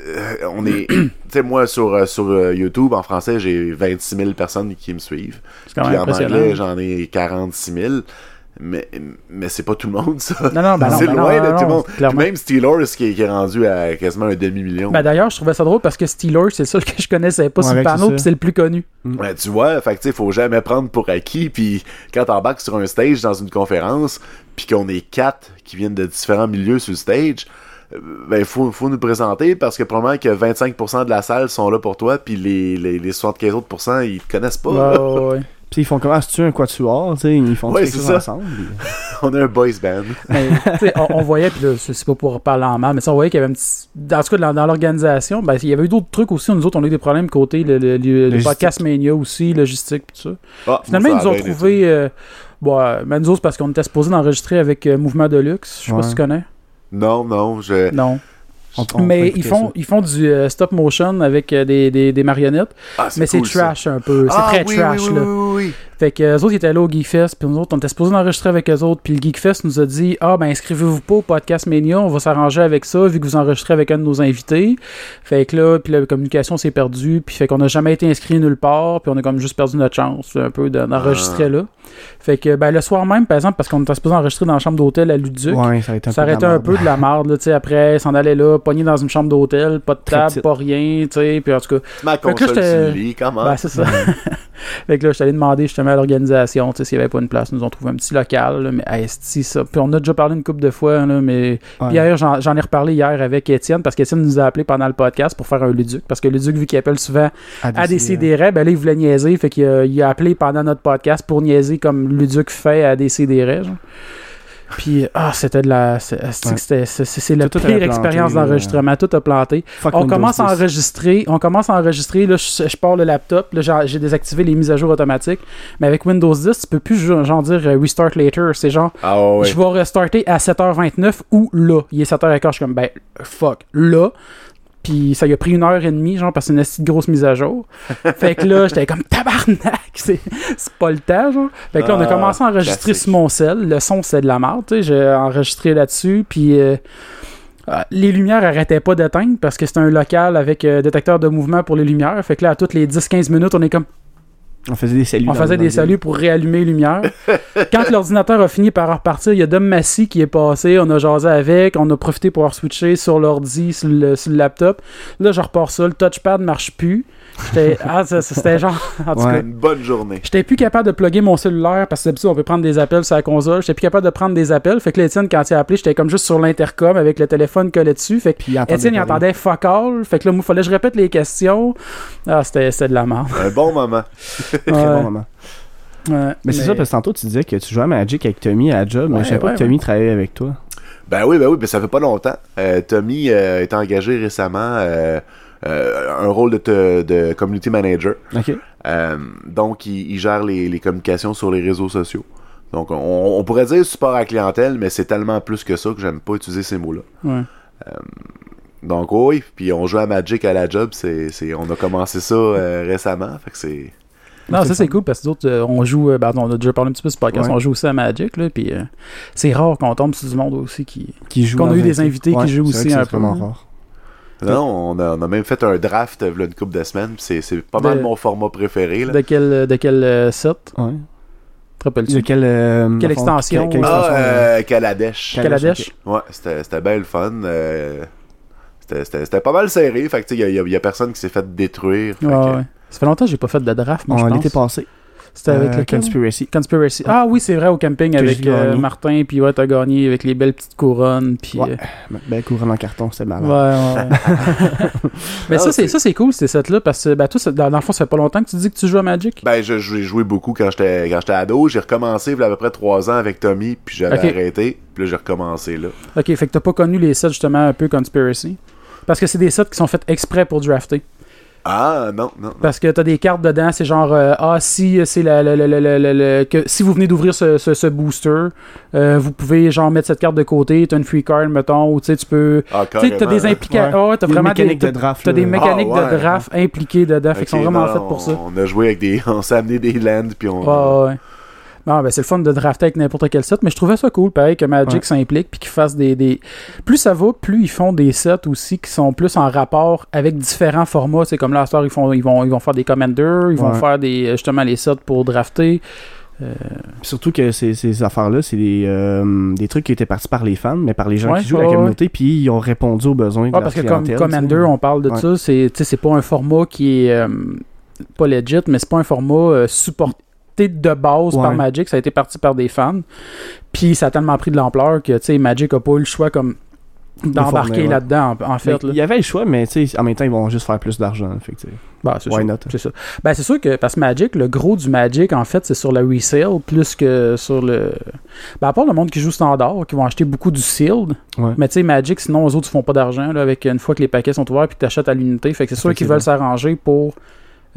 euh, on est. Tu sais, moi, sur, euh, sur YouTube, en français, j'ai 26 000 personnes qui me suivent. c'est quand Puis en anglais, j'en ai 46 000. Mais, mais c'est pas tout le monde, ça. Non, non, ben non, c'est ben loin non, de non, tout le monde. Puis clairement. même Steelers qui est, qui est rendu à quasiment un demi-million. Ben d'ailleurs, je trouvais ça drôle parce que Steelers, c'est le seul que je connaissais pas Ouais, sur le panneau, c'est puis c'est le plus connu. Ouais, tu vois, fait que tu sais, faut jamais prendre pour acquis. Puis quand t'embarques sur un stage dans une conférence, puis qu'on est quatre qui viennent de différents milieux sur le stage, euh, ben faut, faut nous présenter parce que probablement que 25% de la salle sont là pour toi, puis les, les, les 75 autres pourcents, ils te connaissent pas. Ouais, ouais, ouais. Puis ils font comment si tu un quatuor, tu sais, ils font Ouais, chose ça. ensemble. puis- On a un boys band. Mais, on, on voyait, puis là, c'est pas pour parler en mal, mais ça, on voyait qu'il y avait un petit. Dans, en tout cas, dans, dans l'organisation, ben, il y avait eu d'autres trucs aussi. Nous autres, on a eu des problèmes côté le, le, le- podcast Mania aussi, logistique, puis tout ça. Ah, Finalement, ils nous ont trouvé. Euh, bon, euh, ben, nous autres, parce qu'on était supposé d'enregistrer avec euh, Mouvement de Luxe. Je sais pas si tu connais. Non, non, je. Non. On- on peut mais ils font, ça. ils font du euh, stop motion avec euh, des, des, des marionnettes. Ah, Mais c'est cool, ça. trash un peu. C'est Ah, très oui, trash, oui, oui, là. Fait que eux autres ils étaient là au Geekfest, puis nous autres on était supposés enregistrer avec eux autres, puis le Geekfest nous a dit ah ben inscrivez-vous pas au podcast Mania, on va s'arranger avec ça vu que vous enregistrez avec un de nos invités. Fait que là puis la communication s'est perdue, puis fait qu'on n'a jamais été inscrit nulle part, puis on a comme juste perdu notre chance un peu de- d'enregistrer là. Fait que ben le soir même par exemple parce qu'on était supposé enregistrer dans la chambre d'hôtel à Luduc. Ouais, ça a été un Ça peu de arrêtait la un merde. peu de la marde, là, tu sais, après, s'en allait là, pogné dans une chambre d'hôtel, pas de table, pas rien, tu sais, puis en tout cas, Ma là, console le lit, comment? ben, c'est ça. fait que là, je suis allé demander justement à l'organisation, tu sais, s'il n'y avait pas une place. Ils nous ont trouvé un petit local, là, mais hey, ça. Puis on a déjà parlé une couple de fois, là, mais. Ouais. Puis hier, j'en ai reparlé hier avec Étienne, parce qu'Étienne nous a appelé pendant le podcast pour faire un Luduc. Parce que Luduc, vu qu'il appelle souvent à décider, ben là, il voulait niaiser, fait qu'il a, il a appelé pendant notre podcast pour niaiser comme Luduc fait à décider, genre. Puis, ah, c'était de la. c'est- Ouais. c'est la pire expérience d'enregistrement. Tout a planté. Fuck On commence à 10. enregistrer. On commence à enregistrer. Là, je, je pars le laptop. Là, j'ai- désactivé les mises à jour automatiques. Mais avec Windows 10, tu peux plus genre, dire euh, restart later. C'est genre, Ah ouais. je vais restarter à 7h29 ou là. Il est 7h15. Je suis comme, ben, fuck, là. Puis ça y a pris une heure et demie, genre, parce que c'est une petite grosse mise à jour. fait que là, j'étais comme tabarnak, c'est c'est pas le temps, genre. Fait que là, on a Ah, commencé à enregistrer classique. sur mon sel. Le son, c'est de la merde, tu sais. J'ai enregistré là-dessus, puis euh, euh, les lumières arrêtaient pas d'éteindre parce que c'était un local avec euh, détecteur de mouvement pour les lumières. Fait que là, à toutes les 10-15 minutes, on est comme On faisait des saluts. on faisait des saluts pour réallumer les lumières. Quand l'ordinateur a fini par repartir, il y a Dom Massy qui est passé, on a jasé avec, on a profité pour switcher sur l'ordi, sur le, sur le laptop. Là, je repars ça, le touchpad marche plus. J'étais, ah, c'était genre, en tout Ouais. cas, Une bonne journée. J'étais plus capable de plugger mon cellulaire parce que d'habitude on peut prendre des appels sur la console. J'étais plus capable de prendre des appels. Fait que là, Étienne, quand il a appelé, j'étais comme juste sur l'intercom avec le téléphone collé dessus. Fait que il Étienne, il entendait fuck all. Fait que là, moi, fallait que je répète les questions. Ah, c'était de la merde. Un bon moment. Très bon moment. Ouais, Mais c'est ça, parce que tantôt tu disais que tu jouais à Magic avec Tommy à la job, mais je savais pas ouais, que Tommy travaillait avec toi. Ben oui, ben oui, mais ça fait pas longtemps. Euh, Tommy euh, est engagé récemment euh, un rôle de, te- de community manager. Euh, donc, il, il gère les, les communications sur les réseaux sociaux. Donc, on, on pourrait dire support à la clientèle, mais c'est tellement plus que ça que j'aime pas utiliser ces mots-là. Ouais. Donc, oui, puis on joue à Magic à la job, c'est, c'est, on a commencé ça euh, récemment, fait que c'est... Non, ça c'est cool parce que d'autres, euh, on joue, euh, ben, on a déjà parlé un petit peu sur ce podcast, Ouais. on joue aussi à Magic, là, puis euh, c'est rare qu'on tombe sur du monde aussi qui. Qui joue Qu'on a eu des invités qui jouent aussi un c'est peu. vraiment rare. Non, on a, on a même fait un draft euh, v'là une couple de semaines, puis c'est, c'est pas mal De- mon format préféré, là. De quel, de quel euh, set Ouais. Te rappelles-tu? De quelle, euh, Quelle extension, quelle- quelle Ah, extension, euh, Kaladesh. Kaladesh Ouais, c'était, c'était bien le fun. euh, c'était, c'était, c'était pas mal serré, fait que tu sais, il y, a- y a personne qui s'est fait détruire. fait Ouais, que- ouais. Ça fait longtemps que j'ai pas fait de draft, moi, je On pense. l'était passé. C'était avec Euh, le Conspiracy. Conspiracy. Ah oui, c'est vrai, au camping avec euh. Martin, puis ouais, t'as gagné avec les belles petites couronnes, puis... Ouais. euh, Ben, courant en carton, c'était Ouais, malade. ouais. Mais Ah, ça, c'est c'est- ça, c'est cool, ces sets-là, parce que, ben, toi, ça- dans, dans le fond, ça fait pas longtemps que tu dis que tu joues à Magic? Ben, je- j'ai joué beaucoup quand j'étais, quand j'étais ado. J'ai recommencé il y a à peu près trois ans avec Tommy, puis j'avais arrêté. Puis là, j'ai recommencé là. Ok, fait que t'as pas connu les sets, justement, un peu Conspiracy? Parce que c'est des sets qui sont faits exprès pour drafter. Ah, non, non. non. Parce que t'as des cartes dedans, c'est genre euh, ah si c'est la, la- la- la- la- la- la- que si vous venez d'ouvrir ce, ce- ce booster, euh, vous pouvez genre mettre cette carte de côté, t'as une free card mettons ou tu sais tu peux Ah, tu sais t'as des ah, t'as vraiment des, mécanique de t'as- draft, t'as des mécaniques Ah, ouais. de draft impliquées dedans, fait qu'ils sont vraiment non, faits pour ça. On a joué avec des. On s'est amené des lands, puis on. Ouais, ouais. Ben c'est le fun de drafter avec n'importe quel set, mais je trouvais ça cool, pareil, que Magic Ouais. s'implique puis qu'ils fassent des, des. Plus ça va, plus ils font des sets aussi qui sont plus en rapport avec différents formats. C'est comme là, ils, font, ils, vont, ils vont faire des Commanders, ils vont Ouais. faire des, justement les sets pour drafter. Surtout que ces, ces affaires-là, c'est des, euh, des trucs qui étaient partis par les fans, mais par les gens Ouais, qui jouent ouais, la ouais. communauté, puis ils ont répondu aux besoins de Ouais, leur parce que comme Commander, on parle de Ouais. ça, c'est pas un format qui est euh, pas legit, mais c'est pas un format euh, de base par. Magic, ça a été parti par des fans. Puis ça a tellement pris de l'ampleur que tu sais Magic a pas eu le choix comme d'embarquer ouais. là-dedans en, fait. là. Il y avait le choix, mais tu sais, en même temps, ils vont juste faire plus d'argent. Bah, c'est why sûr. C'est. Ben, c'est sûr que, parce que Magic, le gros du Magic, en fait, c'est sur le resale plus que sur le. Ben, à part le monde qui joue standard, qui vont acheter beaucoup du sealed. Ouais. Mais tu sais, Magic, sinon, eux autres, ils font pas d'argent, avec une fois que les paquets sont ouverts puis que tu achètes à l'unité. Fait que c'est sûr qu'ils veulent s'arranger pour.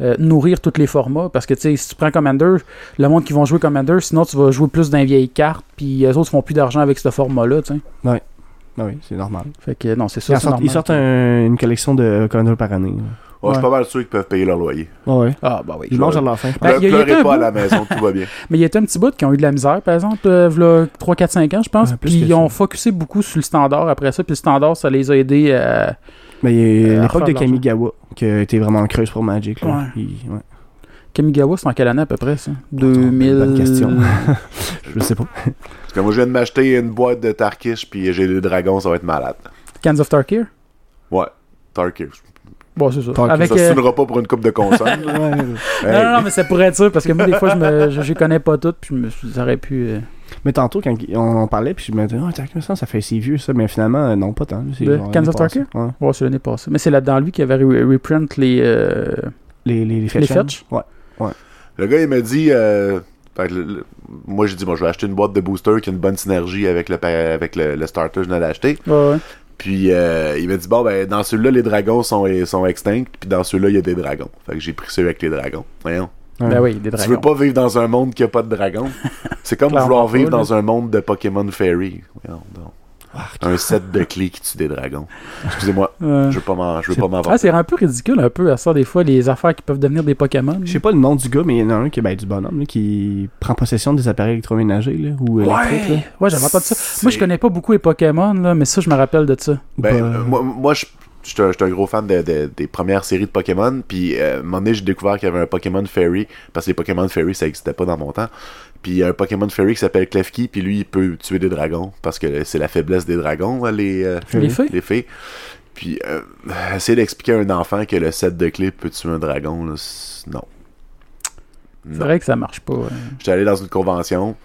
Euh, nourrir tous les formats parce que tu sais si tu prends Commander le monde qui vont jouer Commander sinon tu vas jouer plus d'un vieille carte puis les autres font plus d'argent avec ce format là tu sais Ah oui, c'est normal. fait que non c'est Ils, ça sortent, ils sortent un- une collection de Commander par année. là. Ouais, Je suis pas mal sûr qu'ils peuvent payer leur loyer. ouais. ah bah oui Ils mangent à leur faim. Ben, il y a Pleurez pas à la maison, tout va bien. Mais il y a un petit bout qui ont eu de la misère, par exemple, euh, v'là 3, 4, 5 ans, je pense. Ouais, puis ils ont ça. focusé beaucoup sur le standard après ça. Puis le standard, ça les a aidés à. Mais il y a Euh, à l'époque de Kamigawa qui a été vraiment creuse pour Magic. Là. Ouais. Puis, ouais. Kamigawa, c'est en quelle année à peu près, ça? Bonne 2000. question. Je sais pas. Parce que moi, je viens de m'acheter une boîte de Tarkish, puis j'ai des dragons, ça va être malade. Cans of Tarkir? Ouais, Tarkish. Bon, c'est ça. Tarkir, Avec, Ça se euh, pas pour une coupe de console. là. Ouais. Hey. Non, non, non, mais ça pourrait être ça, parce que moi, des fois, je me, je, je connais pas toutes, puis je me suis- j'aurais pu. euh, Mais tantôt, quand on en parlait, puis je me disais, oh, t'as ça, ça fait si vieux ça. Mais finalement, euh, non, pas tant. Of passée. Tarkir? Ouais. Ouais, c'est l'année passée. Mais c'est là-dedans lui qui avait re- reprint les. euh, Les, les, les, Les fetch? Ouais. Le gars, il m'a dit. euh, fait que le- le- moi, j'ai dit, moi, je vais acheter une boîte de booster qui a une bonne synergie avec le, avec le, le starter que je venais d'acheter. Ouais, ouais. Puis, euh, il m'a dit, bon, ben, dans celui-là, les dragons sont, sont extincts. Puis, dans celui-là, il y a des dragons. Fait que j'ai pris ceux avec les dragons. Voyons. Ouais. Ben oui, des Tu dragons. veux pas vivre dans un monde qui a pas de dragons? C'est comme vouloir vivre dans un monde de Pokémon Fairy. Donc. Un set de clés qui tue des dragons. Excusez-moi, je veux pas m'en, je veux C'est- pas m'en Ah, c'est un peu ridicule, un peu, à ça, des fois, les affaires qui peuvent devenir des Pokémon. Je sais pas le nom du gars, mais il y en a un qui est ben, du bonhomme là, qui prend possession des appareils électroménagers là, ou électriques. Ouais, ouais j'avais entendu ça. Moi, je connais pas beaucoup les Pokémon, là, mais ça, je me rappelle de ça. Ben, Bah, euh, moi, moi je je suis un, un gros fan de- de- des premières séries de Pokémon. Puis, euh, à un moment donné, j'ai découvert qu'il y avait un Pokémon Fairy. Parce que les Pokémon Fairy, ça existait pas dans mon temps. Puis, il y a un Pokémon Fairy qui s'appelle Klefki. Puis, lui, il peut tuer des dragons. Parce que c'est la faiblesse des dragons, hein, les, euh, Les fées? les fées? Puis, euh, essayer d'expliquer à un enfant que le set de clés peut tuer un dragon, là, non. C'est vrai que ça marche pas. ouais. J'étais allé dans une convention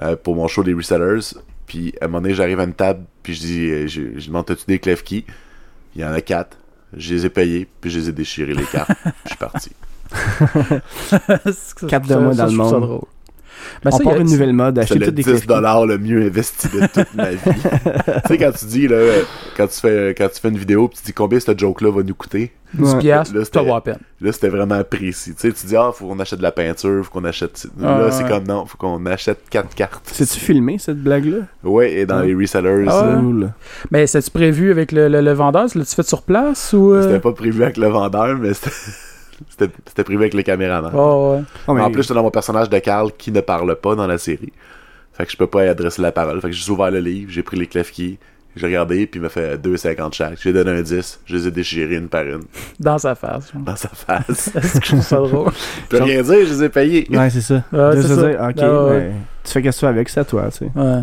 euh, pour mon show des resellers. Puis à un moment donné, j'arrive à une table, puis je dis, euh, je, je demande, t'as-tu des Klefki? Il y en a quatre. Je les ai payés, puis je les ai déchirés les cartes. puis je suis parti. Quatre de moins ça, dans le monde. Ben, on ça, part a- une nouvelle mode, acheter le toutes des 10$ Klefki. le mieux investi de toute ma vie. tu sais, quand tu dis, là, quand tu fais, quand tu fais une vidéo, puis tu dis combien cette joke-là va nous coûter, 10 Ouais. piastres, Là, ça c'était- là, vraiment précis. Tu sais, tu dis, ah, faut qu'on achète de la peinture, faut qu'on achète. Là, Ah, c'est ouais. comme non, faut qu'on achète quatre cartes. C'est-tu filmé cette blague-là? Ouais, et dans Ouais. les resellers, Ah Cool. Mais c'est-tu prévu avec le, le, le vendeur? L'as-tu fait sur place ou. euh? C'était pas prévu avec le vendeur, mais c'était c'était- prévu avec les caméramans. Oh, ouais. Oh, mais en plus, j'étais dans mon personnage de Carl qui ne parle pas dans la série. Fait que je peux pas y adresser la parole. Fait que j'ai ouvert le livre, j'ai pris les Klefki, j'ai regardé, puis il m'a fait 2,50 chaque. J'ai donné un 10, je les ai déchirés une par une Dans sa face. genre. dans sa face. Est-ce que je trouve ça drôle? Je peux rien dire, je les ai payés. Ouais, c'est ça. Ouais, De c'est se ça. dire, ok, Ah, ouais. tu fais qu'est-ce que tu fais avec ça, toi, tu sais. Ouais.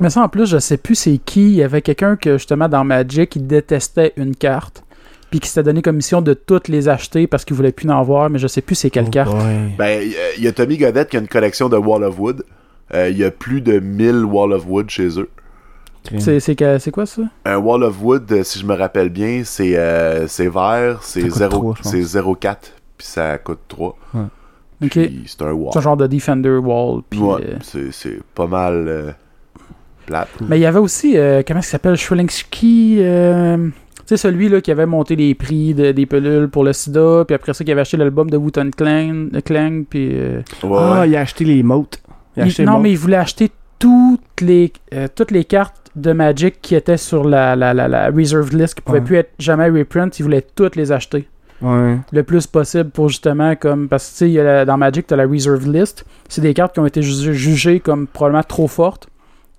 Mais ça, en plus, je sais plus c'est qui. Il y avait quelqu'un que, justement, dans Magic, il détestait une carte. Puis qui s'était donné comme mission de toutes les acheter parce qu'il voulait plus en voir, mais je sais plus c'est quelle Oh carte. boy. Ben, il y a- il y a Tommy Godette qui a une collection de Wall of Wood. Euh, Il y a plus de 1000 Wall of Wood chez eux. C'est, quoi ça? Un Wall of Wood, euh, si je me rappelle bien, c'est euh, c'est vert, c'est Ça coûte 0 trois, je pense. c'est 0,4, puis ça coûte 3. Ok. Puis c'est un wall. C'est un genre de Defender Wall. Puis, Ouais, euh, c'est- c'est pas mal euh, plate. Mais il y avait aussi, euh, comment ça s'appelle? Shrilinski. Euh... Tu sais, celui là, qui avait monté les prix de- des pelules pour le sida, puis après ça, qui avait acheté l'album de Wu-Tang Clan, Clan, puis... euh, Ouais, Ah, ouais. il a acheté les motes. Il a il- acheté non, mais il voulait acheter toutes les, euh, toutes les cartes de Magic qui étaient sur la, la, la, la reserved list, qui pouvaient Ouais. plus être jamais reprint, il voulait toutes les acheter. Ouais. le plus possible pour justement comme parce que tu sais dans Magic tu as la reserve list c'est des cartes qui ont été ju- jugées comme probablement trop fortes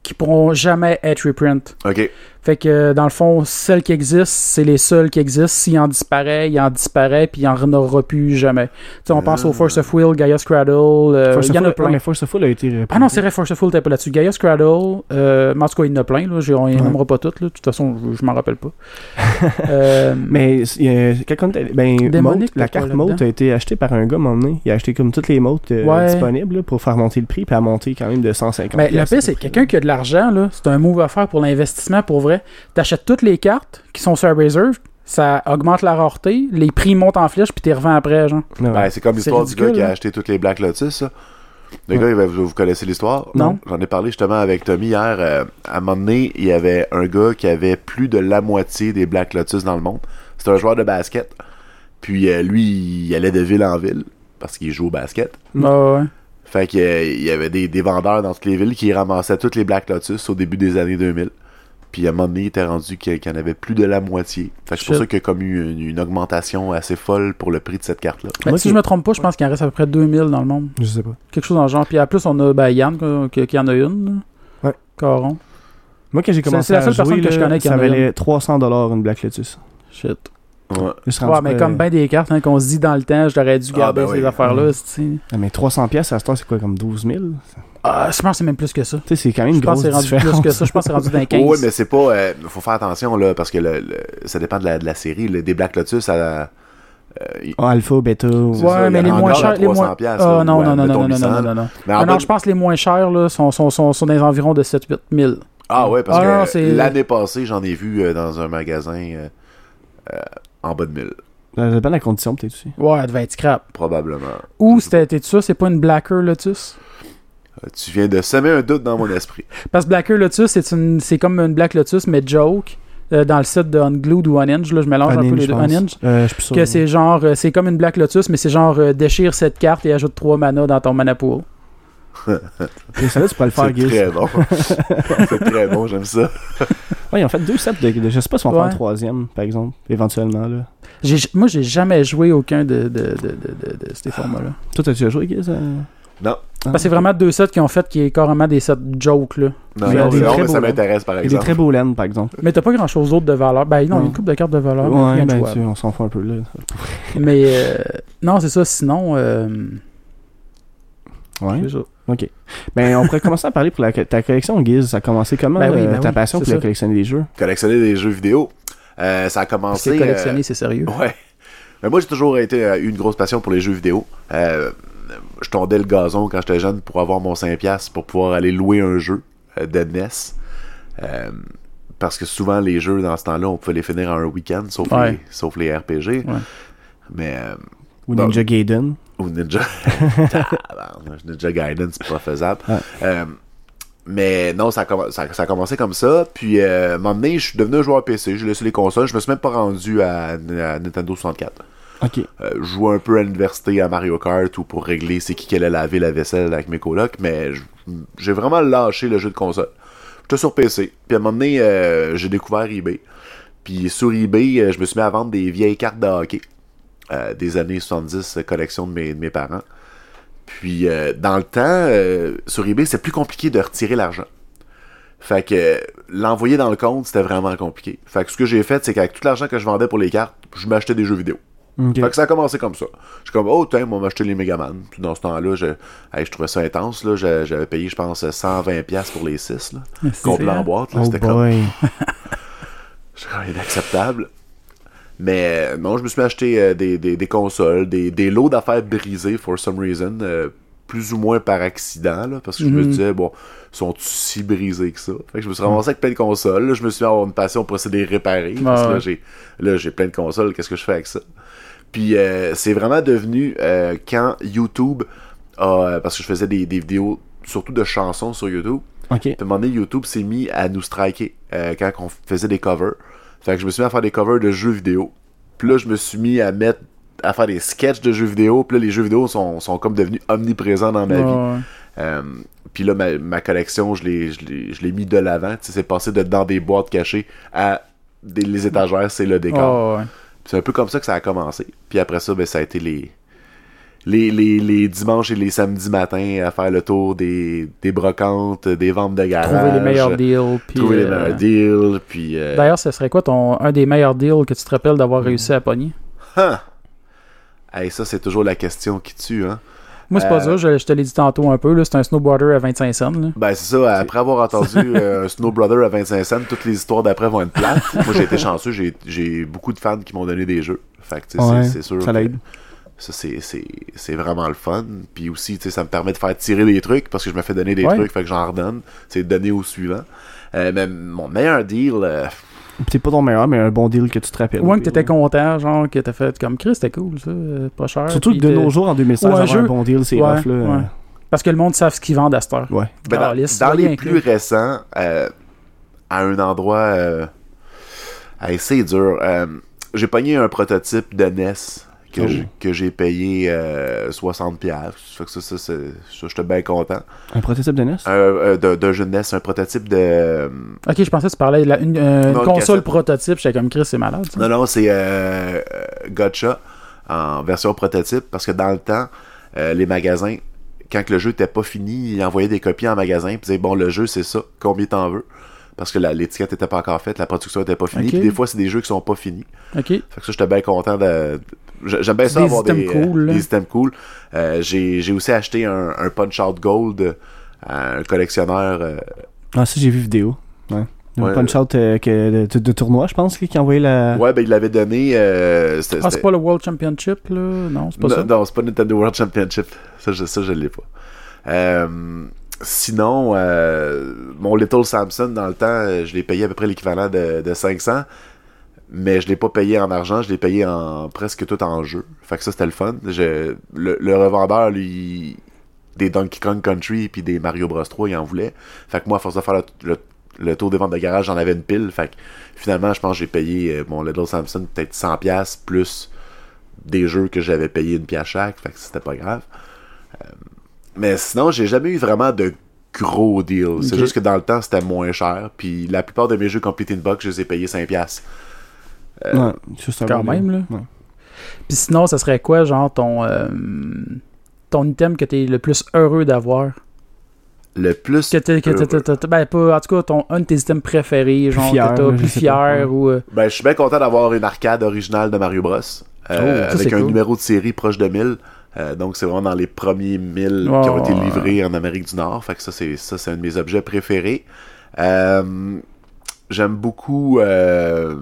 qui pourront jamais être reprint Ok. Fait que euh, dans le fond celles qui existent c'est les seules qui existent s'il en disparaît il en disparaît puis il en aura plus jamais tu sais on pense au Force of Will Gaia Cradle euh, il y en a plein mais Force of Will a été ah non, c'est vrai, Force of Will, t'es pas là-dessus. Gaia Cradle, euh, mais en tout cas, il y en a plein, là. On Ouais. nommera pas toutes, là. De toute façon, je, je m'en rappelle pas. Euh, Mais euh, était- ben, la carte Mote a été achetée par un gars à donné. Il a acheté comme toutes les Motes euh, Ouais. disponibles là, pour faire monter le prix, puis a monté quand même de 150. Mais le piastres, pire, c'est le quelqu'un qui a de l'argent, là, c'est un move à faire pour l'investissement pour vrai. T'achètes toutes les cartes qui sont sur Reserve, ça augmente la rareté, les prix montent en flèche, puis t'es revends après, genre. Ouais. Ben, c'est comme C'est l'histoire du gars qui a hein. acheté toutes les Black Lotus. ça. Le Ouais. gars, vous, vous connaissez l'histoire? Non. J'en ai parlé justement avec Tommy hier. euh, à un moment donné, il y avait un gars qui avait plus de la moitié des Black Lotus dans le monde. C'était un joueur de basket. Puis euh, lui, il allait de ville en ville parce qu'il joue au basket. Ah ouais. Fait qu'il il y avait des, des vendeurs dans toutes les villes qui ramassaient toutes les Black Lotus au début des années 2000. Puis à un moment donné, il était rendu qu'il y en avait plus de la moitié. Fait que c'est pour ça qu'il y a comme eu une, une augmentation assez folle pour le prix de cette carte-là. Mais Moi, si je me trompe pas, je pense qu'il en reste à peu près 2000 dans le monde. Je sais pas. Quelque chose dans le genre. Puis en plus, on a ben, Yann qui, qui en a une. Ouais. Caron. Moi, quand j'ai commencé c'est la à seule jouer, personne que je connais qui ça en a valait 300$ une Black Lotus. Shit. Ouais. Je Ouais, mais comme ben des cartes hein, qu'on se dit dans le temps, j'aurais dû Ah, garder ben ces oui. affaires-là. Ah, mais 300$, piastres, à ce temps, c'est quoi, comme 12 000? Ah, je pense que c'est même plus que ça. Tu sais, c'est quand même Je une pense grosse que c'est rendu différence. plus que ça. Je pense que c'est rendu d'un 15. Oui, mais c'est pas. euh, faut faire attention, là, parce que le, le- ça dépend de la, de la série. Le, des Black Lotus, ça. euh, Ah, Alpha, C'est Ouais, ça, mais les moins chers. Les 300 moins... piastres, Ah là, non, ouais, non, non, non, non, non, 800. non, non, non. Mais Ah non, je pense que les moins chers là, sont, sont, sont, sont dans les environs de 7-8 000. Ah ouais, parce Ah que l'année passée, j'en ai vu euh, dans un magasin euh, euh, en bas de 1000, Ça dépend de la condition, peut-être aussi. Ouais, elle devait être scrap. probablement. Ou c'était t'es ça, c'est pas une Blacker Lotus? Euh, Tu viens de semer un doute dans mon esprit. Parce que Blacker Lotus, c'est une c'est comme une Black Lotus, mais joke. euh, dans le site de Unglued ou Unhinged, là, je mélange un peu les je deux. Unhinged. Euh, je suis sûr. Que c'est genre, euh, c'est comme une Black Lotus, mais c'est genre euh, déchire cette carte et ajoute 3 mana dans ton mana pool. Et ça, là, tu pourrais le faire, C'est très bon. c'est très bon, j'aime ça. Ouais, ils ont fait deux sets de, de- Je sais pas si on va faire un troisième, par exemple, éventuellement. Là. J'ai- Moi, j'ai jamais joué aucun de, de, de, de, de, de ces formats-là. Toi, t'as-tu déjà joué, Giz? euh? Non. Ah. Parce que c'est vraiment deux sets qui ont fait qui est carrément des sets joke là. Non, non, des bon, mais beaux ça m'intéresse par Il y a des exemple. très beaux laines, par exemple. Mais t'as pas grand chose d'autre de valeur. Ben non, Non. une coupe de cartes de valeur, mais Ouais, rien de ben, tu- on s'en fout un peu, là. Mais euh, non, c'est ça. Sinon, euh, Ouais. c'est ça. Ok. Ben, on pourrait commencer à parler pour la, ta collection, Giz. Ça a commencé comment, Ben oui, euh, ben ta oui, passion pour la collectionner des jeux? Collectionner des jeux vidéo, euh, ça a Parce commencé. que collectionner, euh, c'est sérieux. Ouais. Mais moi, j'ai toujours été euh, une grosse passion pour les jeux vidéo. Euh, je tondais le gazon quand j'étais jeune pour avoir mon 5$ pour pouvoir aller louer un jeu euh, de NES. Euh, parce que souvent, les jeux dans ce temps-là, on pouvait les finir en un week-end, sauf, Ouais. les, sauf les RPG. Ouais. Mais. euh, Ou. Ninja Gaiden? Ou Ninja. Ninja Gaiden, c'est pas faisable. Ouais. Euh, mais non, ça a, comm- ça, ça a commencé comme ça. Puis, euh, à un moment donné, je suis devenu un joueur PC. J'ai laissé les consoles. Je me suis même pas rendu à, à Nintendo 64. Ok. Euh, je jouais un peu à l'université à Mario Kart ou pour régler c'est qui qui allait laver la vaisselle avec mes colocs. Mais j'ai vraiment lâché le jeu de console. J'étais sur PC. Puis, à un moment donné, euh, j'ai découvert eBay. Puis, sur eBay, euh, je me suis mis à vendre des vieilles cartes de hockey. Euh, des années 70, euh, collection de mes, de mes parents. Puis, euh, dans le temps, euh, sur eBay, c'est plus compliqué de retirer l'argent. Fait que l'envoyer dans le compte, c'était vraiment compliqué. Fait que ce que j'ai fait, c'est qu'avec tout l'argent que je vendais pour les cartes, je m'achetais des jeux vidéo. Fait que ça a commencé comme ça. Je suis comme, oh, tiens, moi, m'acheter les Megaman. Puis dans ce temps-là, je, hey, je trouvais ça intense. Là. J'a- J'avais payé, je pense, 120$ pour les 6. Là. C'est- Complet en boîte. Là. Oh C'était comme c'est inacceptable. Mais euh, non, je me suis acheté euh, des, des, des consoles, des, des lots d'affaires brisés, for some reason. euh, plus ou moins par accident, là, parce que je me Mhm. disais, bon, sont-ils si brisés que ça? Fait que je me suis ramassé avec plein de consoles. là, je me suis mis à avoir une passion pour essayer de les réparer. parce que Ouais. là, j'ai, là, j'ai plein de consoles. Qu'est-ce que je fais avec ça? Puis euh, c'est vraiment devenu euh, quand YouTube a. Parce que je faisais des, des vidéos surtout de chansons sur YouTube. Ok. Puis à un moment donné, YouTube s'est mis à nous striker euh, quand on faisait des covers. Fait que je me suis mis à faire des covers de jeux vidéo. Puis là, je me suis mis à mettre à faire des sketchs de jeux vidéo. Puis là, les jeux vidéo sont, sont comme devenus omniprésents dans ma vie. Euh, puis là, ma, ma collection, je l'ai, mis de l'avant. C'est passé de dans des boîtes cachées à des, les étagères, c'est le décor. Ouais. C'est un peu comme ça que ça a commencé. Puis après ça, ben, ça a été les, les, les, les dimanches et les samedis matins à faire le tour des, des brocantes, des ventes de garage. Trouver les meilleurs deals. puis, Trouver les euh, meilleurs deals. Puis. euh, D'ailleurs, ce serait quoi ton un des meilleurs deals que tu te rappelles d'avoir réussi à pogner? hein? Hey, ça, c'est toujours la question qui tue, hein. Moi, c'est pas Euh, ça, je, je te l'ai dit tantôt un peu, là, c'est un snowboarder à 25 cents. Là. Ben, c'est ça. Après avoir entendu un Snow Brother à 25 cents, toutes les histoires d'après vont être plates. Moi, j'ai été chanceux. J'ai, j'ai beaucoup de fans qui m'ont donné des jeux. Fait que, Ouais, c'est, sûr. ça que l'aide. Ça, c'est, c'est, c'est vraiment le fun. Puis aussi, tu sais, ça me permet de faire tirer des trucs parce que je me fais donner des Ouais. trucs. Fait que j'en redonne. C'est donner au suivant. Euh, mais mon meilleur deal, euh, C'est pas ton meilleur, mais un bon deal que tu te rappelles. Ou un que t'étais ouais. content, genre, que t'as fait comme Chris, c'était cool, ça, euh, pas cher. Surtout de t'es- nos jours, en 2016, Ou un avoir un bon deal, c'est Ouais, rough, là. ouais. Parce que le monde savent ce qu'ils vendent à cette heure. Ouais. Ben, dans, les plus récents, euh, à un endroit. Euh, hey, c'est dur. Euh, j'ai pogné un prototype de NES que Oh. j'ai- que j'ai payé euh, 60$. piastres. Fait que ça, ça, c'est- ça, j'étais bien content. Un prototype de NES? Un, euh, de, de jeu de NES, un prototype de. euh, Ok, je pensais que tu parlais de une, euh, Non, console cassette. prototype, j'étais comme Chris, c'est malade. ça. Non, non, c'est euh, euh, Gotcha en version prototype parce que dans le temps, euh, les magasins, quand le jeu n'était pas fini, ils envoyaient des copies en magasin puis disaient bon, le jeu c'est ça, combien t'en veux? Parce que l'étiquette n'était pas encore faite, la production n'était pas finie. Puis des fois, c'est des jeux qui sont pas finis. Ok. Fait que ça, j'étais bien content de. J'a- J'aime bien ça Des avoir des, items cool, euh, là. des items cool. Euh, j'ai j'ai aussi acheté un, un Punch Out Gold à un collectionneur. euh, Ah, ça, j'ai vu vidéo. Ouais. Un Ouais. punch-out euh, que- de, de tournoi, je pense, qui a envoyé la. Ouais, ben il l'avait donné. euh, c'était- Ah, c'est c'était- pas le World Championship, là? Non, c'est pas non, ça. non, c'est pas Nintendo World Championship. Ça, je, ça, je l'ai pas. Euh, sinon, euh, mon Little Samson, dans le temps, je l'ai payé à peu près l'équivalent de, de 500. Mais je l'ai pas payé en argent, je l'ai payé en presque tout en jeu. Fait que ça, c'était le fun. Je- le, le revendeur, lui, des Donkey Kong Country puis des Mario Bros 3, il en voulait. Fait que moi, à force de faire le, le- le tour des ventes de garage, j'en avais une pile. Fait que finalement, je pense que j'ai payé euh, mon Little Samson peut-être 100$ plus des jeux que j'avais payé une pièce chaque. Fait que c'était pas grave. Euh, mais sinon, j'ai jamais eu vraiment de gros deals. C'est juste que dans le temps, c'était moins cher. Puis la plupart de mes jeux Complete in Box, je les ai payés 5$. Euh, Ouais, ça, Quand même, là. Ouais. Puis sinon, ça serait quoi, genre, ton, euh, ton item que t'es le plus heureux d'avoir? Le plus. Que t'es, que t'es- heureux. t'es- t'es- ben, pas, en tout cas, ton, un de tes items préférés, genre, fier, que t'as là, plus pas, fier ou. euh, Ben, je suis bien content d'avoir une arcade originale de Mario Bros. euh, Oh, avec un cool. numéro de série proche de 1000. Euh, donc, c'est vraiment dans les premiers 1000 Ouais, qui ont été ouais, livrés en Amérique du Nord. Fait que ça, c'est, ça, c'est un de mes objets préférés. Euh, j'aime beaucoup, euh,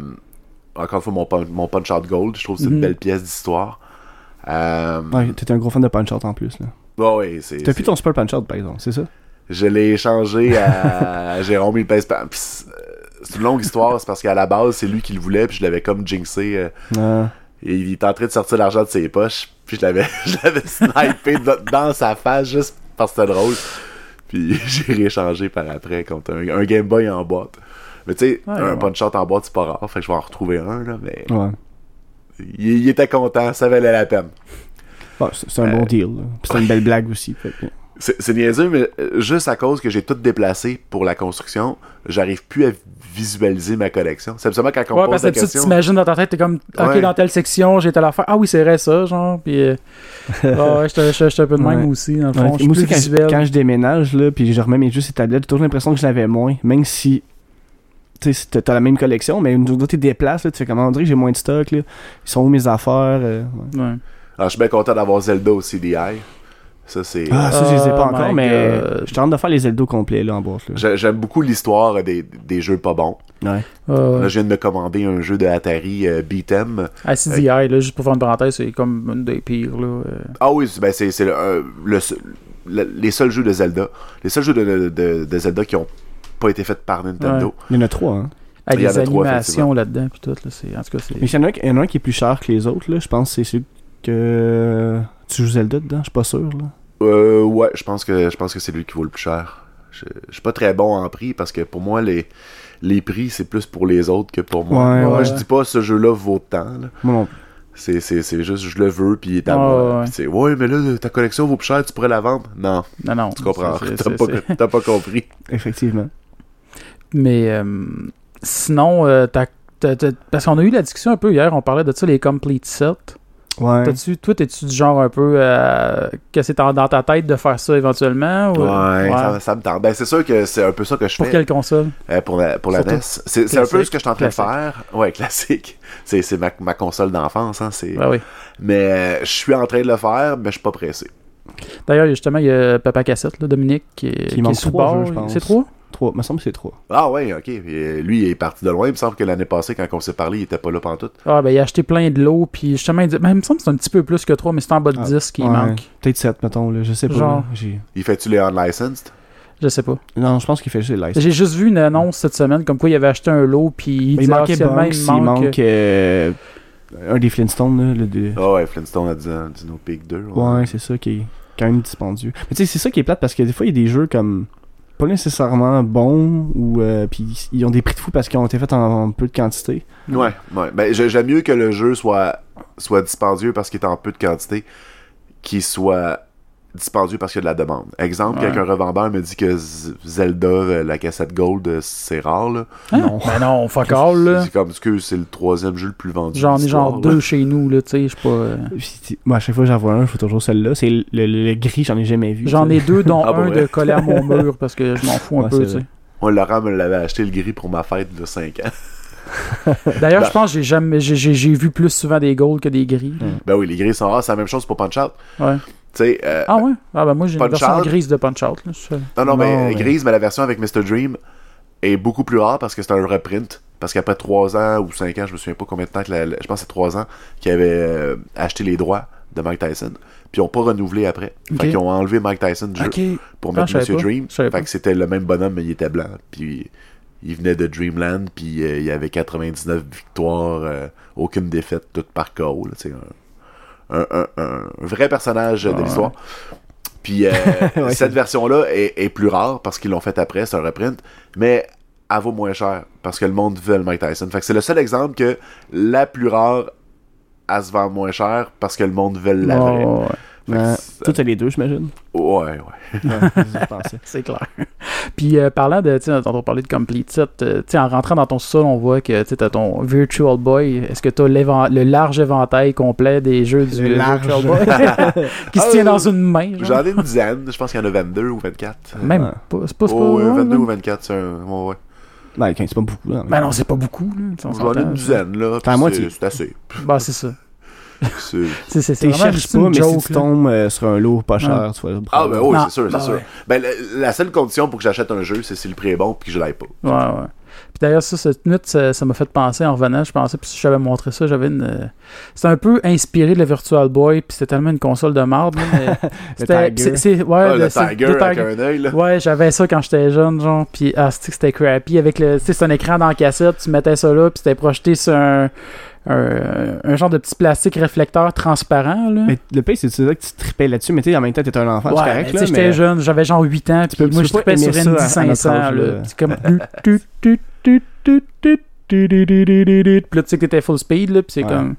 encore une fois, mon, pun- mon Punch Out Gold. Je trouve que c'est Mhm. une belle pièce d'histoire. Euh, Ouais, t'étais un gros fan de punch-out en plus, là. ouais, ouais, c'est, T'as plus ton super punch-out, par exemple, c'est ça? Je l'ai échangé à Jérôme il pèse pas. Puis C'est une longue histoire, c'est parce qu'à la base, c'est lui qui le voulait, puis je l'avais comme jinxé. euh, Ah. Et il est en train de sortir l'argent de ses poches. Puis je l'avais, je l'avais snipé dans- dans sa face juste parce que c'était drôle. Puis j'ai rééchangé par après contre un, un Game Boy en boîte. Mais tu sais, Ouais, un ouais. punch out en boîte, c'est pas rare. Fait que je vais en retrouver un, là. Mais Ouais. il, il était content, ça valait la peine. Bon, c'est un Euh, bon deal, c'était une belle blague aussi. fait que- C'est, niaiseux, mais euh, juste à cause que j'ai tout déplacé pour la construction, j'arrive plus à visualiser ma collection. C'est absolument quand on Ouais, pose parce que la tu t'imagines dans ta tête, t'es comme, ok, Ouais. dans telle section, j'ai telle affaire. Ah oui, c'est vrai ça, genre. Puis, euh, ouais, j'étais j'étais- j'étais un peu de même Ouais. aussi, dans le Ouais, fond. Je suis moi aussi, quand, je déménage, là, puis je remets mes jeux sur tablette, j'ai toujours l'impression que je l'avais moins, même si. Tu sais, t'as- t'as la même collection, mais une fois que tu déplaces, là, tu fais comment on dirait j'ai moins de stock, là. Ils sont où mes affaires? euh, ouais. Ouais. Alors, Ah, je suis bien content d'avoir Zelda au CDI. Ça, c'est. Ah, ça, je les ai pas Oh encore, mais God. je tente de faire les Zelda complets, là, en boîte, J'aime beaucoup l'histoire des, des jeux pas bons. Ouais. Euh, Là, je viens de me commander un jeu de Atari euh, Beat'em. à CDI, là, juste pour faire une parenthèse, c'est comme une des pires, là. euh. Ah oui, c'est- ben c'est c'est le, euh, le seul- le- les seuls jeux de Zelda. Les seuls jeux de, de- de Zelda qui ont pas été faits par Nintendo. Il y en a trois, hein. Avec Il y en les a trois, animations là-dedans, puis tout, là, c'est... En tout cas, c'est... Mais il y, en a un, il y en a un qui est plus cher que les autres, là. Je pense que c'est celui que. Tu joues Zelda dedans, je suis pas sûr, là. Euh, ouais, je pense que je pense que c'est lui qui vaut le plus cher. Je, je suis pas très bon en prix parce que pour moi les les prix, c'est plus pour les autres que pour moi. Ouais, moi, ouais. je dis pas ce jeu-là vaut tant. là. Moi non plus. C'est, c'est, c'est juste, je le veux, puis il est à Ouais, moi. c'est, ouais, mais là, ta collection vaut plus cher, tu pourrais la vendre? Non, Non, non. tu comprends. T'as pas, t'as pas compris. Effectivement. Mais euh, sinon, euh, t'as- t'as- t'as- parce qu'on a eu la discussion un peu hier, on parlait de ça, les complete sets. Ouais. T'as-tu, toi, t'es-tu du genre un peu euh, que c'est en- dans ta tête de faire ça éventuellement? Ou... Ouais, Ça, ça me tente. Ben, c'est sûr que c'est un peu ça que je Pour fais quelle console? euh, pour la, pour la NES. C'est, c'est un peu ce que je suis en train de faire. Ouais, classique. C'est, c'est ma, ma console d'enfance. Hein, c'est... Ben oui. Mais euh, je suis en train de le faire, mais je suis pas pressé. D'ailleurs, justement, il y a Papa Cassette, là, Dominique, qui, est- qui est manque sous trois bord. jeux, je pense. C'est trois? Trois. me semble que c'est trois. Ah ouais, ok. Euh, lui, il est parti de loin. Il me semble que l'année passée, quand on s'est parlé, il était pas là pantoute. Ah, ben, il a acheté plein de lots, puis justement, il, dit- ben, il me semble que c'est un petit peu plus que trois, mais c'est en bas de Ah, 10 qui Ouais. manque. Peut-être sept, mettons. Là. Je sais pas. Genre. là. J'ai- Il fait-tu les unlicensed? Je sais pas. Non, je pense qu'il fait juste les licences. J'ai juste vu une annonce cette semaine comme quoi il avait acheté un lot, puis il, Il manquait actuellement, Banks, il il manque. manque euh, un des Flintstones, là, le de- Ah ouais, Flintstone a dit Dino Peak 2. Ouais, c'est ça qui est quand même dispendieux. Mais tu sais, c'est ça qui est plate parce que des fois, il y a des jeux comme pas nécessairement bons ou euh, puis ils ont des prix de fou parce qu'ils ont été faits en, peu de quantité. Ouais, ouais. Ben, j'ai- j'aime mieux que le jeu soit, soit dispendieux parce qu'il est en peu de quantité qu'il soit dispendieux parce qu'il y a de la demande. Exemple, Ouais. quand un revendeur me dit que Z- Zelda, euh, la cassette Gold, euh, c'est rare, là. Hein? Non. Ben non, fuck all, là. C'est comme, que c'est le troisième jeu le plus vendu. J'en ai genre là. deux chez nous, là, tu sais, je sais pas. euh, Puis, moi, à chaque fois que j'en vois un, je fais toujours celle-là. C'est le, le- le gris, j'en ai jamais vu. J'en ai deux, dont Ah, pour un vrai? de collé à mon mur parce que je m'en fous un Ouais, peu, tu sais. Moi, Laurent me l'avait acheté le gris pour ma fête de 5 ans. D'ailleurs, Ben- je pense que j'ai jamais j'ai- vu plus souvent des golds que des gris. là. Ben oui, les gris sont rares, c'est la même chose pour Punch Out. Ouais. Euh, Ah ouais? Ah ben moi j'ai une version Out. grise de Punch Out. Là. Je- non, non, Non, mais mais- grise, mais la version avec Mr. Dream est beaucoup plus rare parce que c'est un reprint. Parce qu'après 3 ans ou 5 ans, je me souviens pas combien de temps que la- la- je pense que c'est 3 ans qu'ils avaient euh, acheté les droits de Mike Tyson. Puis ils ont pas renouvelé après. Ok. Fait qu'ils ont enlevé Mike Tyson du jeu pour Ah, mettre savais Mr. Dream. Fait pas. que c'était le même bonhomme, mais il était blanc. Puis il venait de Dreamland, puis euh, il avait 99 victoires, euh, aucune défaite, toute par KO. là, un, un, un- un vrai personnage de Ouais. l'histoire. Puis euh, Ouais, cette version-là est, est plus rare parce qu'ils l'ont fait après, c'est un reprint, mais elle vaut moins cher parce que le monde veut le Mike Tyson. Fait que c'est le seul exemple que la plus rare, elle se vend moins cher parce que le monde veut la vraie. Ouais, Toi, t'as les deux, j'imagine? Ouais, ouais. Ouais, c'est clair. Puis euh, parlant de, tu sais, on parlait de complete set, euh, tu sais, en rentrant dans ton sol, on voit que tu as ton Virtual Boy. Est-ce que tu as le large éventail complet des jeux du Le euh, large. Virtual Boy? Qui se Ah, tient euh, dans une main? J'en ai une dizaine, je pense qu'il y en a 22 ou 24. Même Ouais. pas. C'est pas, c'est pas Oh, ouais, ouais, 22 ouais. ou 24, c'est un. Ouais, ouais. Ouais, c'est pas beaucoup. Là, mais- Ben non, c'est pas beaucoup. J'en ai une dizaine, là. T'as la puis moitié. c'est- C'est assez. Bah, c'est ça. C'est- C'est, Tu vraiment cherches juste pas, une mais joke. si tu tombes euh, sur un lot pas cher, tu vas le Ah, ben oui, c'est sûr, c'est ben sûr. ouais. Ben, la, la seule condition pour que j'achète un jeu, c'est si le prix est bon puis que je l'aille pas. Ouais, ouais. Puis d'ailleurs, ça, cette nuit, ça, ça m'a fait penser en revenant. Je pensais, puis si j'avais montré ça, j'avais une. euh, C'était un peu inspiré de la Virtual Boy, puis c'était tellement une console de marde. là, mais c'était- ouais, Ah, le, Tiger le avec un œil, là. Ouais, j'avais ça quand j'étais jeune, genre. Puis, ah, c'était crappy. Avec le. Tu sais, c'est un écran dans la cassette, tu mettais ça là, puis c'était projeté sur un, un, genre de petit plastique réflecteur transparent. Là. Mais le pays, c'est ça que tu tripais là-dessus, mais tu sais, en même temps, t'étais un enfant, correct. Là, j'étais jeune, j'avais genre 8 ans, puis peux, moi, je tripais sur une 500. C'est comme. Puis là, tu sais que t'étais full speed, là, puis c'est comme.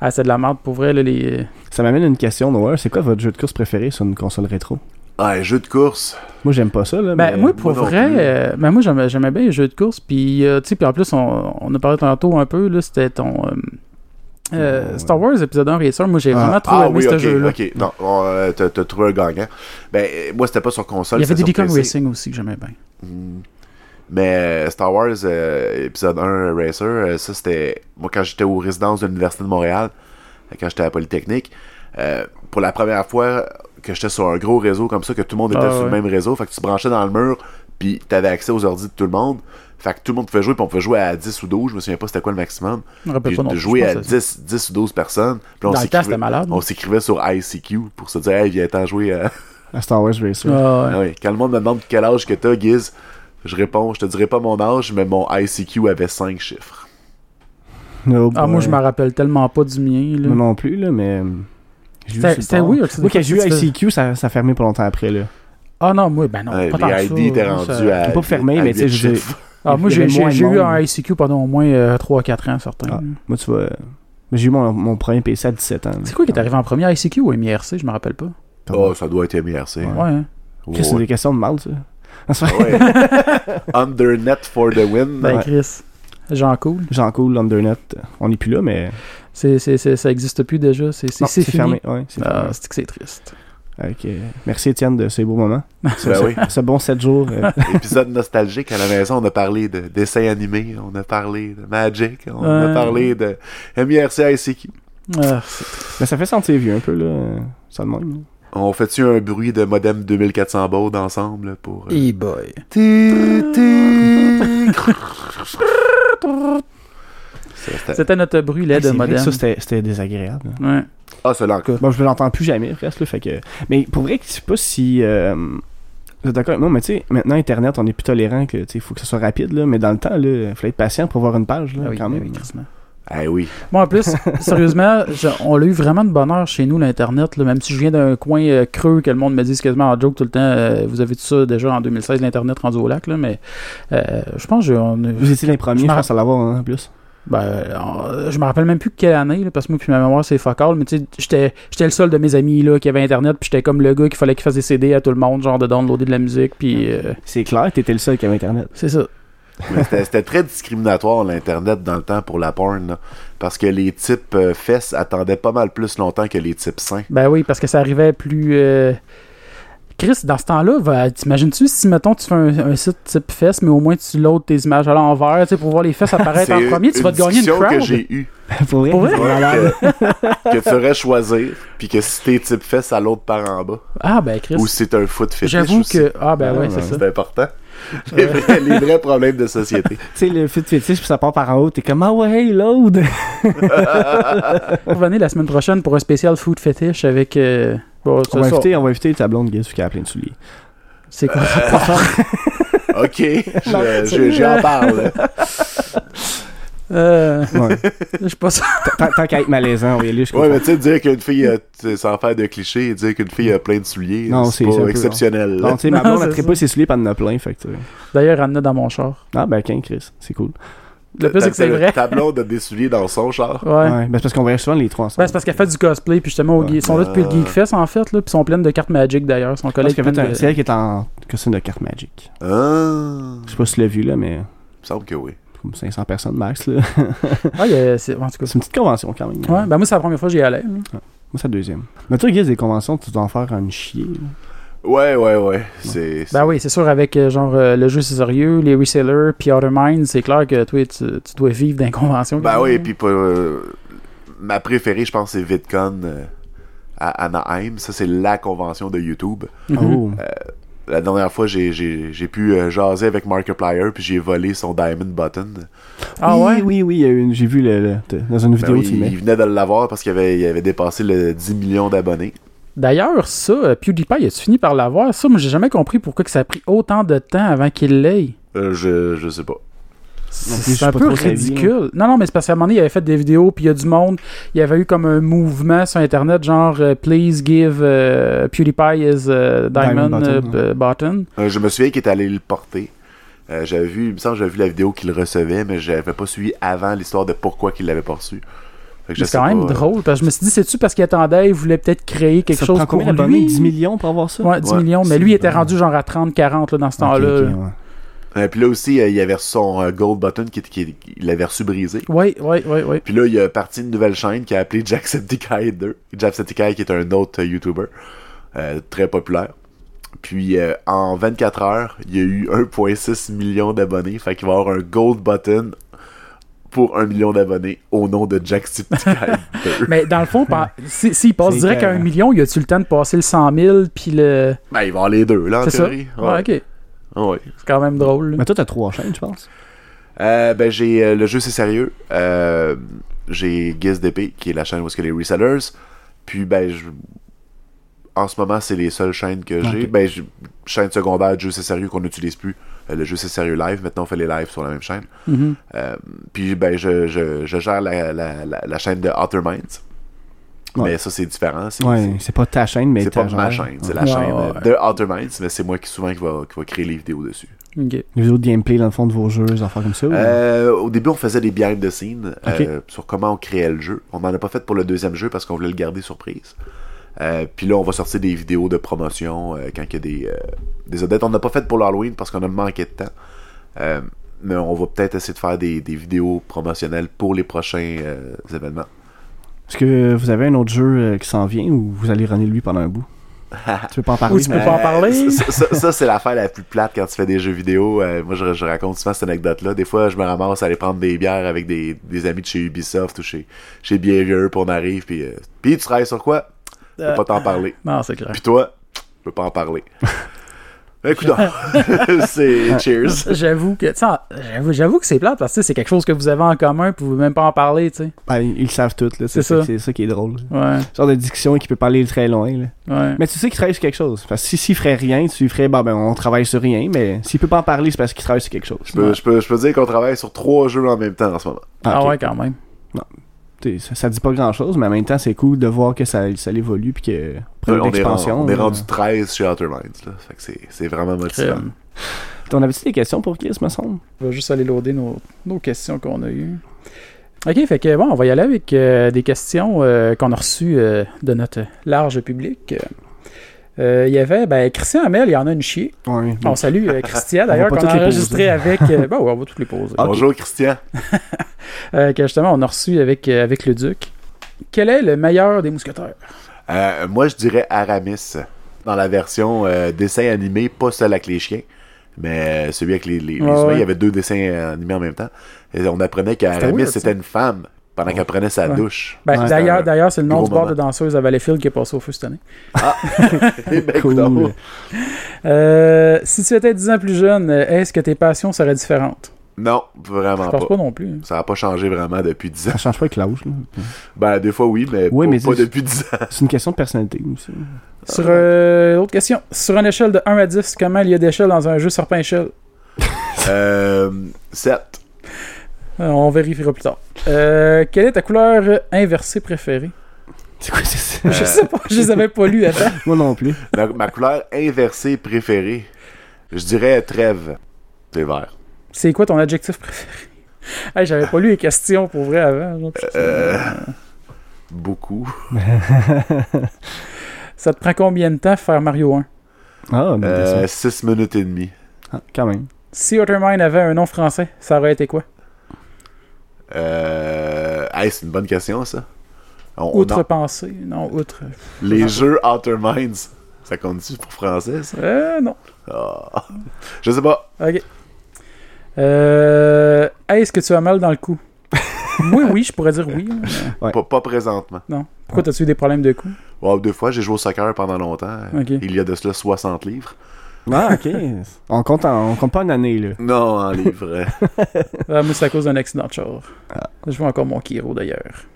Ah, c'est de la merde pour vrai, là, les. Ça m'amène une question, Noah. C'est quoi votre jeu de course préféré sur une console rétro ah, jeu de course. Moi, j'aime pas ça, là. Ben, mais... moi, pour moi vrai, euh, ben, moi, j'aimais, j'aimais bien les jeux de course, puis, euh, tu sais, puis en plus, on, on a parlé tantôt un peu, là, c'était ton... euh, euh, Ouais. Star Wars épisode 1 Racer, moi j'ai Ah. vraiment trop Ah aimé oui, ce jeu-là. ok. Non, on, euh, t'as t'as trouvé un gagnant. Ben, euh, moi, c'était pas sur console. Il y avait PC. Racing aussi que j'aimais bien. Hmm. Mais euh, Star Wars euh, épisode 1 Racer, euh, ça c'était moi quand j'étais aux résidences de l'Université de Montréal, euh, quand j'étais à la Polytechnique, euh, pour la première fois que j'étais sur un gros réseau comme ça, que tout le monde était Ah, sur ouais. le même réseau, fait que tu te branchais dans le mur, puis t'avais accès aux ordi de tout le monde, fait que tout le monde pouvait jouer, puis on pouvait jouer à 10 ou 12, je me souviens pas c'était quoi le maximum, Je me rappelle puis pas non de plus, jouer à pense que c'est- 10, 10 ou 12 personnes, puis on Dans le temps, s'écrivait- c'était malade. on s'écrivait sur ICQ pour se dire hey viens t'en jouer à... À Star Wars Racer. Ah, ouais. Ah quand le monde me demande quel âge que t'as, Giz, je réponds, je te dirai pas mon âge, mais mon ICQ avait 5 chiffres. Oh Ah, moi, je me rappelle tellement pas du mien. Là. Moi non plus, là, mais... euh, C'était- weird, Moi, quand j'ai eu ICQ, ça, ça fermait pas longtemps après, là. Ah non, moi, ben non, pas tant que ça, ID étaient rendus à. Pas fermé, mais tu sais. Ah, moi, j'ai eu un ICQ pendant au moins euh, 3-4 ans, certains. Ah, moi, tu vois. euh, J'ai eu mon, mon premier PC à 17 ans. C'est quoi qui est arrivé en premier, ICQ ou MIRC Je me rappelle pas. Oh, ça doit être MIRC. Ouais. hein. Ouais. C'est des questions de mal, ça. Ah. Ouais. Undernet for the win. Ben, Ouais. Chris. Jean Cool. Jean Cool, Undernet. On n'est plus là, mais. C'est, c'est, c'est- ça existe plus déjà. C'est, c'est, Non, c'est fini. fermé. Ouais, c'est Ah, triste. Ok. Merci Étienne de ces beaux moments. Ce, Ben ce- oui. ce bon 7 jours. euh, Épisode nostalgique à la maison, on a parlé de dessins animés, on a parlé de Magic, on a parlé de MIRC ICQ. Ah, c'est- mais ça fait sentir vieux un peu, là. Ça de même. On fait-tu un bruit de modem 2400 baud ensemble pour. euh, Hey boy. Ti, ti. Ça, c'était- notre Hey, de c'est modem. Ça, c'était désagréable. là. Ouais. Ah, celui-là encore. Bon, je ne l'entends plus jamais, presque, là, fait que... Mais pour vrai, je sais pas si... euh, Vous êtes d'accord avec moi, mais tu sais, maintenant, Internet, on est plus tolérant que, tu sais, il faut que ça soit rapide, là, mais dans le temps, là, il fallait être patient pour voir une page, là, Ah oui, quand ah même. oui. Ah oui. Moi, en plus, sérieusement, je- on l'a eu vraiment de bonheur chez nous, l'Internet. Même si je viens d'un coin euh, creux, que le monde me dit quasiment en joke tout le temps, euh, vous avez tout ça déjà en 2016, l'Internet rendu au lac, là, mais euh, je pense que on a- Vous étiez les premiers, Je pense, à l'avoir hein, en plus. Ben, euh, je me rappelle même plus quelle année, là, parce que moi, puis ma mémoire, c'est focal, mais tu sais, j'étais j'étais le seul de mes amis là, qui avait Internet, puis j'étais comme le gars qu'il fallait qu'il fasse des CD à tout le monde, genre de downloader de la musique, puis euh, C'est clair, t'étais le seul qui avait Internet. c'est ça. Mais c'était c'était très discriminatoire l'Internet dans le temps pour la porn. là. parce que les types euh, fesses attendaient pas mal plus longtemps que les types seins. Ben oui, parce que ça arrivait plus. euh, Chris, dans ce temps-là, t'imagines-tu si, mettons, tu fais un, un site type fesses, mais au moins tu loads tes images à l'envers, tu sais, pour voir les fesses apparaître en premier, tu vas te gagner une crowd. que j'ai eue. pour vrai? Pour vrai? que, que tu aurais choisir, puis que si t'es type fesses à l'autre par en bas, Ah, ben Chris. ou si c'est un foot fétiche J'avoue que. Ah, ben ouais, ouais, c'est ça. C'est important. Les vrais, les vrais problèmes de société. Tu sais, le fit fétiche, puis ça part par en haut, t'es comme, ah ouais, load! Revenez la semaine prochaine pour un spécial food fetish avec. euh, bon, inviter, on va inviter ta blonde, Guess, qui a plein de souliers. C'est quoi Ok, je- je- j'en parle. Euh, Ouais. Je sais pas tant tant qu'à être malaisant, on va y aller jusqu'au Ouais, mais tu sais, dire qu'une fille, a, sans faire de clichés, dire qu'une fille a plein de souliers, Non, c'est pas exceptionnel. Non, tu sais, ma blonde, elle pas ses souliers, pas en a plein, fait que, tu sais. D'ailleurs, Anna dans mon char. Ah, ben, qu'un, Chris, c'est cool. Le plus, c'est que c'est vrai. Ta blonde a des souliers dans son char. Ouais. Ouais, ben, c'est parce qu'on voyage souvent les trois ensemble. Ben, c'est parce qu'elle fait du cosplay, puis justement, au Ouais. Geek- ils sont là depuis le Ah. Geek Fest, en fait, là, puis ils sont pleines de cartes Magic d'ailleurs. Son Parce collègue. qu'en fait, de- c'est elle qui est en costume de carte Magic. Ah, Je sais pas si tu l'as vu, là, mais il me semble que oui. comme 500 personnes max, là. Ah, c'est- en tout cas. c'est une petite convention, quand même. Ouais, ben moi, c'est la première fois que j'y allais. là. Moi, c'est la deuxième. Mais toi, Guess, des conventions, tu dois en faire un chier. là. Ouais, ouais, ouais. C'est. Ben oui, c'est sûr, avec euh, genre euh, le jeu c'est sérieux, les resellers, puis Outer Minds, c'est clair que toi, tu, tu dois vivre dans les conventions. Ben oui, puis pas, euh, ma préférée, je pense, c'est VidCon euh, à Anaheim. Ça, c'est la convention de YouTube. Mhm. Oh. La dernière fois, j'ai, j'ai, j'ai pu euh, jaser avec Markiplier, puis j'ai volé son Diamond Button. Ah oui, ouais? Oui, oui, il y a une- j'ai vu le, dans une Ben vidéo, oui, tu il venait de l'avoir parce qu'il avait, il avait dépassé le 10 millions d'abonnés. D'ailleurs, ça, euh, PewDiePie, as-tu fini par l'avoir? Ça, moi, j'ai jamais compris pourquoi que ça a pris autant de temps avant qu'il l'ait. Euh, je, je sais pas. C'est un pas peu ridicule. Non, non, mais c'est parce qu'à un moment donné, il avait fait des vidéos, puis il y a du monde. Il y avait eu comme un mouvement sur Internet, genre euh, Please give euh, PewDiePie his euh, Diamond, Diamond button. Euh, je me souviens qu'il est allé le porter. Euh, j'avais vu, il me semble que j'avais vu la vidéo qu'il recevait, mais j'avais pas suivi avant l'histoire de pourquoi qu'il l'avait pas reçu. C'est quand même pas, drôle, parce que je me suis dit, c'est-tu parce qu'il attendait, il voulait peut-être créer quelque ça chose prend pour combien lui? 10 millions pour avoir ça? Ouais, 10 Ouais, millions, mais lui, il était rendu genre à 30-40 là, dans ce temps-là. ok, là. ouais. Puis là aussi, euh, il avait reçu son euh, Gold Button qui, qui, il avait reçu brisé. Oui, oui, oui, oui. Puis là, il a parti une nouvelle chaîne qui a appelé Jacksepticeye 2. Jacksepticeye qui est un autre euh, YouTuber euh, très populaire. Puis euh, en 24 heures, il y a eu 1.6 million d'abonnés. Fait qu'il va y avoir un Gold Button pour un million d'abonnés au nom de Jacksepticeye 2. Mais dans le fond, par- si- s'il passe direct à. 1 million, y a-tu le temps de passer le 100 000 puis le. Ben, il va avoir les deux, là, en C'est ça? théorie. Ouais, ok. Ouais. C'est quand même drôle. là. Mais toi, t'as trois chaînes, je pense. Euh, ben, j'ai euh, le jeu, c'est sérieux. Euh, j'ai Guess d'épée, qui est la chaîne où est-ce que les resellers. Puis, ben, je- en ce moment, c'est les seules chaînes que j'ai. Ben, chaîne secondaire de jeu, c'est sérieux qu'on n'utilise plus. Euh, le jeu, c'est sérieux live. Maintenant, on fait les lives sur la même chaîne. Mhm. Euh, puis, ben, je, je, je gère la, la, la, la chaîne de Outer Minds. Ouais. Mais ça, c'est différent. C'est Ouais, pas ta chaîne, mais c'est pas ma chaîne. C'est Ouais. la chaîne de Outer Minds, mais c'est moi qui souvent qui va, qui va créer les vidéos dessus. Ok. Des vidéos de gameplay dans le fond de vos jeux, des affaires comme ça. ou- Euh, au début, on faisait des behind the scenes Ok. euh, sur comment on créait le jeu. On n'en a pas fait pour le deuxième jeu parce qu'on voulait le garder surprise. Euh, Puis là, on va sortir des vidéos de promotion euh, quand il y a des, euh, des updates. On n'a pas fait pour l'Halloween parce qu'on a manqué de temps. Euh, mais on va peut-être essayer de faire des, des vidéos promotionnelles pour les prochains euh, événements. Est-ce que vous avez un autre jeu euh, qui s'en vient ou vous allez runner lui pendant un bout? Tu veux pas en parler Ou tu peux pas en parler? Ça, ça- ça, c'est l'affaire la plus plate quand tu fais des jeux vidéo. Euh, moi, je, je raconte souvent cette anecdote-là. Des fois, je me ramasse à aller prendre des bières avec des, des amis de chez Ubisoft ou chez, chez Behavior, puis on arrive, puis... euh, puis tu travailles sur quoi? Je peux pas t'en parler. Non, c'est clair. Puis toi, je peux pas en parler. Écoute, c'est cheers. J'avoue que, j'avoue, j'avoue que c'est plate parce que c'est quelque chose que vous avez en commun, puis vous pouvez même pas en parler, tu sais. Ben, ils le savent tous, là. C'est ça. C'est ça qui est drôle. Ouais, Genre de diction qui peut parler très loin, là. ouais. Mais tu sais qu'il travaille sur quelque chose. Parce que si s'il ferait rien, tu ferais, bah ben, on travaille sur rien, mais s'il peut pas en parler, c'est parce qu'il travaille sur quelque chose. Je peux, je, peux, je peux dire qu'on travaille sur trois jeux en même temps en ce moment. Ah ok. ouais, quand même. T'sais, Ça, ça dit pas grand chose, mais en même temps, c'est cool de voir que ça, ça évolue puis que après on, est, l'expansion. on est euh, rendu 13 chez Outer Minds. Là. Fait que c'est, c'est vraiment motivant. T'en avais-tu des questions pour Chris, me semble? On va juste aller loader nos, nos questions qu'on a eues. Ok, fait que bon, on va y aller avec euh, des questions euh, qu'on a reçues euh, de notre large public. Euh, Il y avait, ben, Christian Hamel, il y en a une chier. Ouais. On salue euh, Christian, d'ailleurs, qu'on a enregistré avec. euh, ben ouais, on va toutes les poser. Bonjour Christian. Euh, que justement, on a reçu avec, euh, avec le Duc. Quel est le meilleur des mousquetaires? Euh, moi, je dirais Aramis. Dans la version euh, dessin animé, pas celle avec les chiens, mais celui avec les, les, les Ouais, humains. ouais. Il y avait deux dessins animés en même temps. Et on apprenait qu'Aramis, c'était une femme pendant qu'elle prenait sa Ouais. douche. Ben, Ouais, d'ailleurs, d'ailleurs, c'est le nom du bar moment. de danseuse à Valleyfield qui est passé au feu cette année. Eh ben, Cool. Euh, si tu étais 10 ans plus jeune, est-ce que tes passions seraient différentes? Non, Je vraiment pense pas. pas non plus. Ça n'a pas changé vraiment depuis 10 ans. Ça change pas avec l'âge. là. Ben, des fois, oui, mais, Oui, pas, mais pas c'est- depuis 10 ans. C'est une question de personnalité aussi. Sur euh, l'autre question, sur une échelle de 1 à 10, comment il y a d'échelles dans un jeu serpent échelle Euh, 7. Euh, On vérifiera plus tard. Euh, quelle est ta couleur inversée préférée? C'est quoi c'est ça? Je sais pas, je les avais pas lus avant. Moi non plus. Ma, ma couleur inversée préférée, je dirais trêve. C'est vert. C'est quoi ton adjectif préféré? Hey, j'avais pas lu les questions pour vrai avant. genre, Euh, beaucoup. Ça te prend combien de temps faire Mario 1 Ah, mais Euh, 6 minutes et demie. ah, quand même. Si Ottermine avait un nom français, ça aurait été quoi? Euh, hey, c'est une bonne question, ça. On- on Outre-pensée Non, outre. en- les jeux Outer Minds, ça compte-tu pour français, ça? Euh, non. Ah. Je sais pas. Ok. Euh, Est-ce que tu as mal dans le cou? Oui, oui, je pourrais dire oui. mais Ouais. Pas, pas présentement. Non. Pourquoi t'as-tu eu des problèmes de cou? Wow, deux fois, j'ai joué au soccer pendant longtemps. Il y a de cela 60 livres. Ah, ok. on, compte en- on compte pas une année, là. Non, en livres. Ah, Moi, c'est à cause d'un accident de char. Ah. Je vois encore mon Kiro d'ailleurs.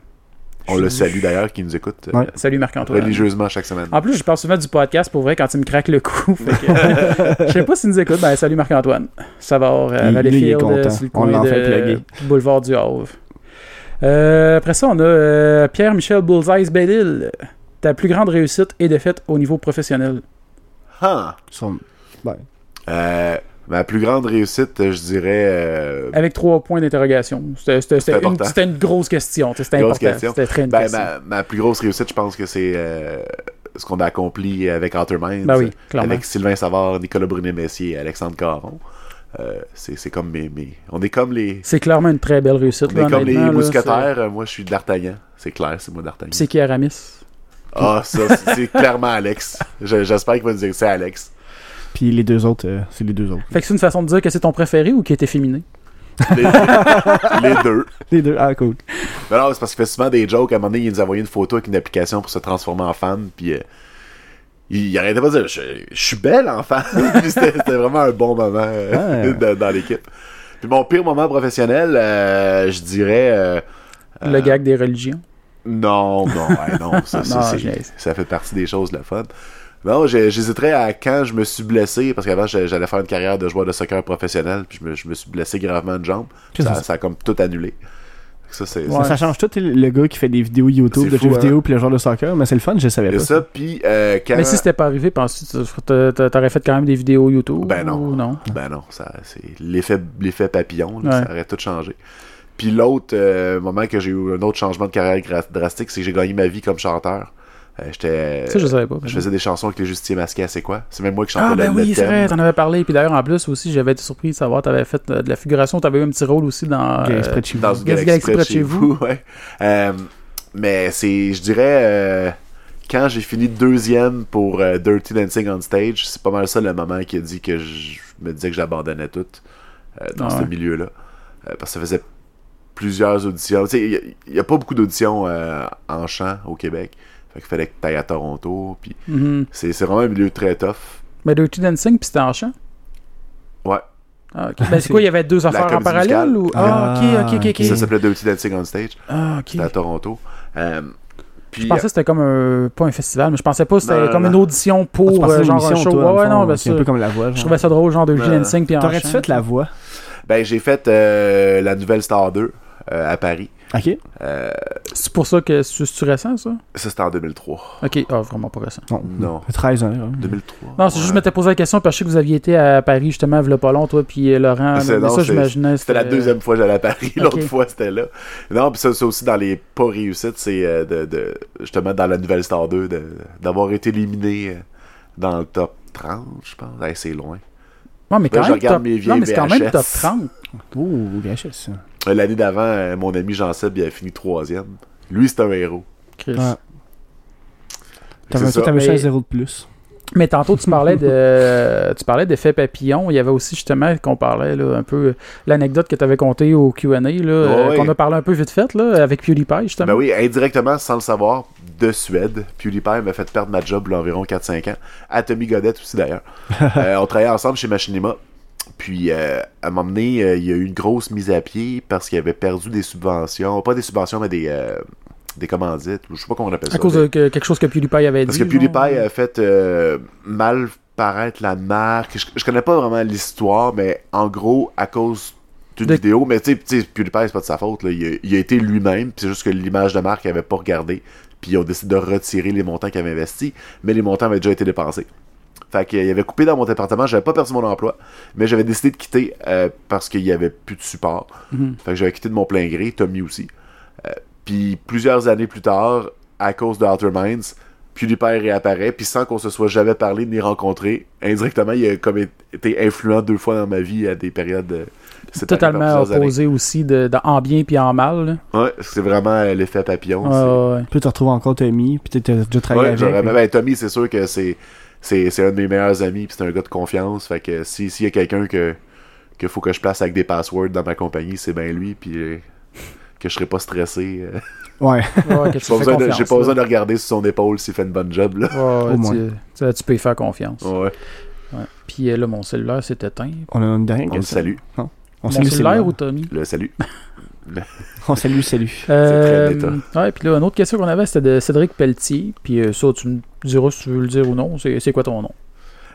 On le salue d'ailleurs, qui nous écoute euh, Ouais. Salut Marc-Antoine. religieusement chaque semaine. En plus, je parle souvent du podcast pour vrai quand il me craque le cou. Que, je sais pas s'il nous écoute. Ben, salut Marc-Antoine. Ça va, euh, Il- lui, il est Valleyfield, content. euh, sur le On coin de fait plugger. Boulevard du Havre. Euh, après ça, on a euh, Pierre-Michel Bullseye Bellil. Ta plus grande réussite et défaite au niveau professionnel. Ah! Son- ben, Euh, ma plus grande réussite, je dirais. euh, Avec trois points d'interrogation. C'était une, grosse question. C'était important. question. C'était très une ben, question. ma, ma plus grosse réussite, je pense que c'est euh, ce qu'on a accompli avec Outer Minds. Ben oui. Avec Sylvain Savard, Nicolas Brunet-Messier et Alexandre Caron. Euh, c'est comme mes, mes- On est comme les. C'est clairement une très belle réussite. On là, est comme les là, mousquetaires. Moi, je suis d'Artagnan. C'est clair, c'est moi d'Artagnan. c'est- C'est qui Aramis? Ah, ça, c'est- clairement Alex. Je- J'espère qu'il va nous dire que c'est Alex. Puis les deux autres, euh, c'est les deux autres. Fait que c'est une façon de dire que c'est ton préféré ou qui est efféminé? Les, les deux. Les deux, ah cool. Mais non, c'est parce qu'il fait souvent des jokes. À un moment donné, il nous a envoyé une photo avec une application pour se transformer en femme. Puis euh, il, il arrêtait pas de dire Je, je suis belle en femme. Puis c'était c'était vraiment un bon moment euh, dans, dans l'équipe. Puis mon pire moment professionnel, euh, je dirais. euh, Le gag des religions. Non, non, ouais, non. Ça, Non, ça fait partie des choses de la fun. Non, j'hésiterais à quand je me suis blessé, parce qu'avant j'allais faire une carrière de joueur de soccer professionnel, puis je me, je me suis blessé gravement une jambe. Ça, ça a comme tout annulé. Ça, c'est Ouais. Ça change tout, le- gars qui fait des vidéos YouTube C'est de fou, jeux hein. vidéo puis le genre de soccer, mais c'est le fun, je savais pas. ça, puis euh, quand... Mais si c'était pas arrivé, penses-tu que t'a- t'aurais fait quand même des vidéos YouTube Ben non. ou non? Ben non, ça, c'est l'effet, l'effet papillon, là, Ouais. ça aurait tout changé. Puis l'autre euh, moment que j'ai eu un autre changement de carrière gra- drastique, c'est que j'ai gagné ma vie comme chanteur. Euh, j'étais, Ça, je savais pas. je faisais des chansons avec les Justiciers Masqués, c'est quoi? C'est même moi qui chantais Ah, le, ben le oui, c'est vrai, t'en avais parlé. Puis d'ailleurs, en plus aussi, j'avais été surpris de savoir que t'avais fait euh, de la figuration. T'avais eu un petit rôle aussi dans. Ok, euh, c'est près de chez vous. Dans une Galaxy galaxie près de chez vous. ouais. Euh, mais c'est, je dirais, euh, quand j'ai fini deuxième pour euh, Dirty Dancing on Stage, c'est pas mal ça le moment qui a dit que je me disais que j'abandonnais tout euh, dans Ah ce ouais. milieu-là. Euh, parce que ça faisait plusieurs auditions. Tu sais, il n'y a, pas beaucoup d'auditions euh, en chant au Québec. Fait qu'il fallait que tu ailles à Toronto. Puis mhm. c'est, c'est vraiment un milieu très tough. Mais Dirty Dancing, puis c'était en chant? Ouais. Ah, ok. Ben, c'est quoi, il y avait deux affaires en parallèle ou... Ah, ok, ok, ok, ok. Ça s'appelait Dirty Dancing on Stage? Ah, ok. C'était à Toronto. Euh, puis, Je pensais que c'était comme un. Pas un festival, mais je pensais pas que c'était comme non. une audition Ah, pour euh, genre un show. toi, ouais, non, ben c'est un peu comme la voix. Je trouvais ça drôle, genre Dirty Euh, Dancing puis en T'aurais-tu fait la voix? Ben, j'ai fait euh, la nouvelle Star 2 euh, à Paris. Ok. Euh, C'est pour ça que c'est c'est récent, ça? ça, c'était en 2003. Ok, ah, vraiment pas récent. Non. Non. 13 ans. hein. 2003. Non, c'est juste, je Ouais. m'étais posé la question parce que je sais que vous aviez été à Paris justement, v'là pas long, toi puis euh, Laurent. C'est- non, ça, c'est- j'imaginais. C'était la deuxième fois que j'allais à Paris. L'autre fois, c'était là. Non, puis ça, ça aussi, dans les pas réussites, c'est euh, de, de- justement dans la nouvelle Star 2, de- d'avoir été éliminé dans le top 30, je pense. Ouais, c'est loin. Non, mais quand je même, top... non, mais c'est quand même top 30. Ouh, VHS. Euh, L'année d'avant, euh, mon ami Jean-Seb, il a fini troisième. Lui, c'est un héros. Chris. Ouais. T'avais ça. t'avais Mais- zéro de plus. Mais tantôt, tu parlais de tu parlais d'effet papillon. Il y avait aussi justement qu'on parlait là, un peu euh, l'anecdote que tu avais contée au QA, là, euh, Ouais. qu'on a parlé un peu vite fait là, avec PewDiePie justement. Ben oui, indirectement, sans le savoir, de Suède. PewDiePie m'a fait perdre ma job a environ 4-5 ans. À Tommy Godette aussi d'ailleurs. Euh, on travaillait ensemble chez Machinima. Puis euh, à un moment donné, euh, il y a eu une grosse mise à pied parce qu'il avait perdu des subventions. Pas des subventions, mais des, euh, des commandites. Je sais pas comment on appelle ça. à cause de que- quelque chose que PewDiePie avait Parce dit. que PewDiePie a fait mal paraître la marque. Je, je connais pas vraiment l'histoire, mais en gros, à cause d'une De- vidéo, mais tu sais, PewDiePie, c'est pas de sa faute. là. Il, a, il a été lui-même, c'est juste que l'image de marque, il avait pas regardé. Puis ils ont décidé de retirer les montants qu'il avait investis, mais les montants avaient déjà été dépensés. Fait qu'il avait coupé dans mon département, j'avais pas perdu mon emploi, mais j'avais décidé de quitter euh, parce qu'il y avait plus de support. Mhm. Fait que j'avais quitté de mon plein gré, Tommy aussi. Euh, puis plusieurs années plus tard, à cause de Outer Minds, PewDiePie réapparaît, puis sans qu'on se soit jamais parlé ni rencontré, indirectement, il a comme été influent deux fois dans ma vie à des périodes euh, totalement opposé aussi de, de- en bien puis en mal. là. Ouais, c'est vraiment euh, l'effet papillon. Ouais, ouais, ouais. Puis tu retrouves encore Tommy, puis t'as déjà travaillé avec. ben, Tommy, c'est sûr que c'est c'est c'est un de mes meilleurs amis, puis c'est un gars de confiance. Fait que si s'il y a quelqu'un que qu'il faut que je place avec des passwords dans ma compagnie, c'est bien lui, puis euh, que je serai pas stressé. euh. Ouais. Ouais, que tu J'ai pas, fais besoin de, confiance, j'ai pas là. besoin de regarder sur son épaule s'il fait une bonne job. Là. Ouais, ouais, Au moins. tu, tu- tu peux y faire confiance. Ouais. Puis euh, là, mon cellulaire s'est éteint. On a une dernière On le salue. On Mon salue cellulaire ou Tommy? Le salut. On salue, salut. Euh, très méta. ouais, puis là, une autre question qu'on avait, c'était de Cédric Pelletier. Puis euh, ça, tu me diras si tu veux le dire ou non. C'est c'est quoi ton nom?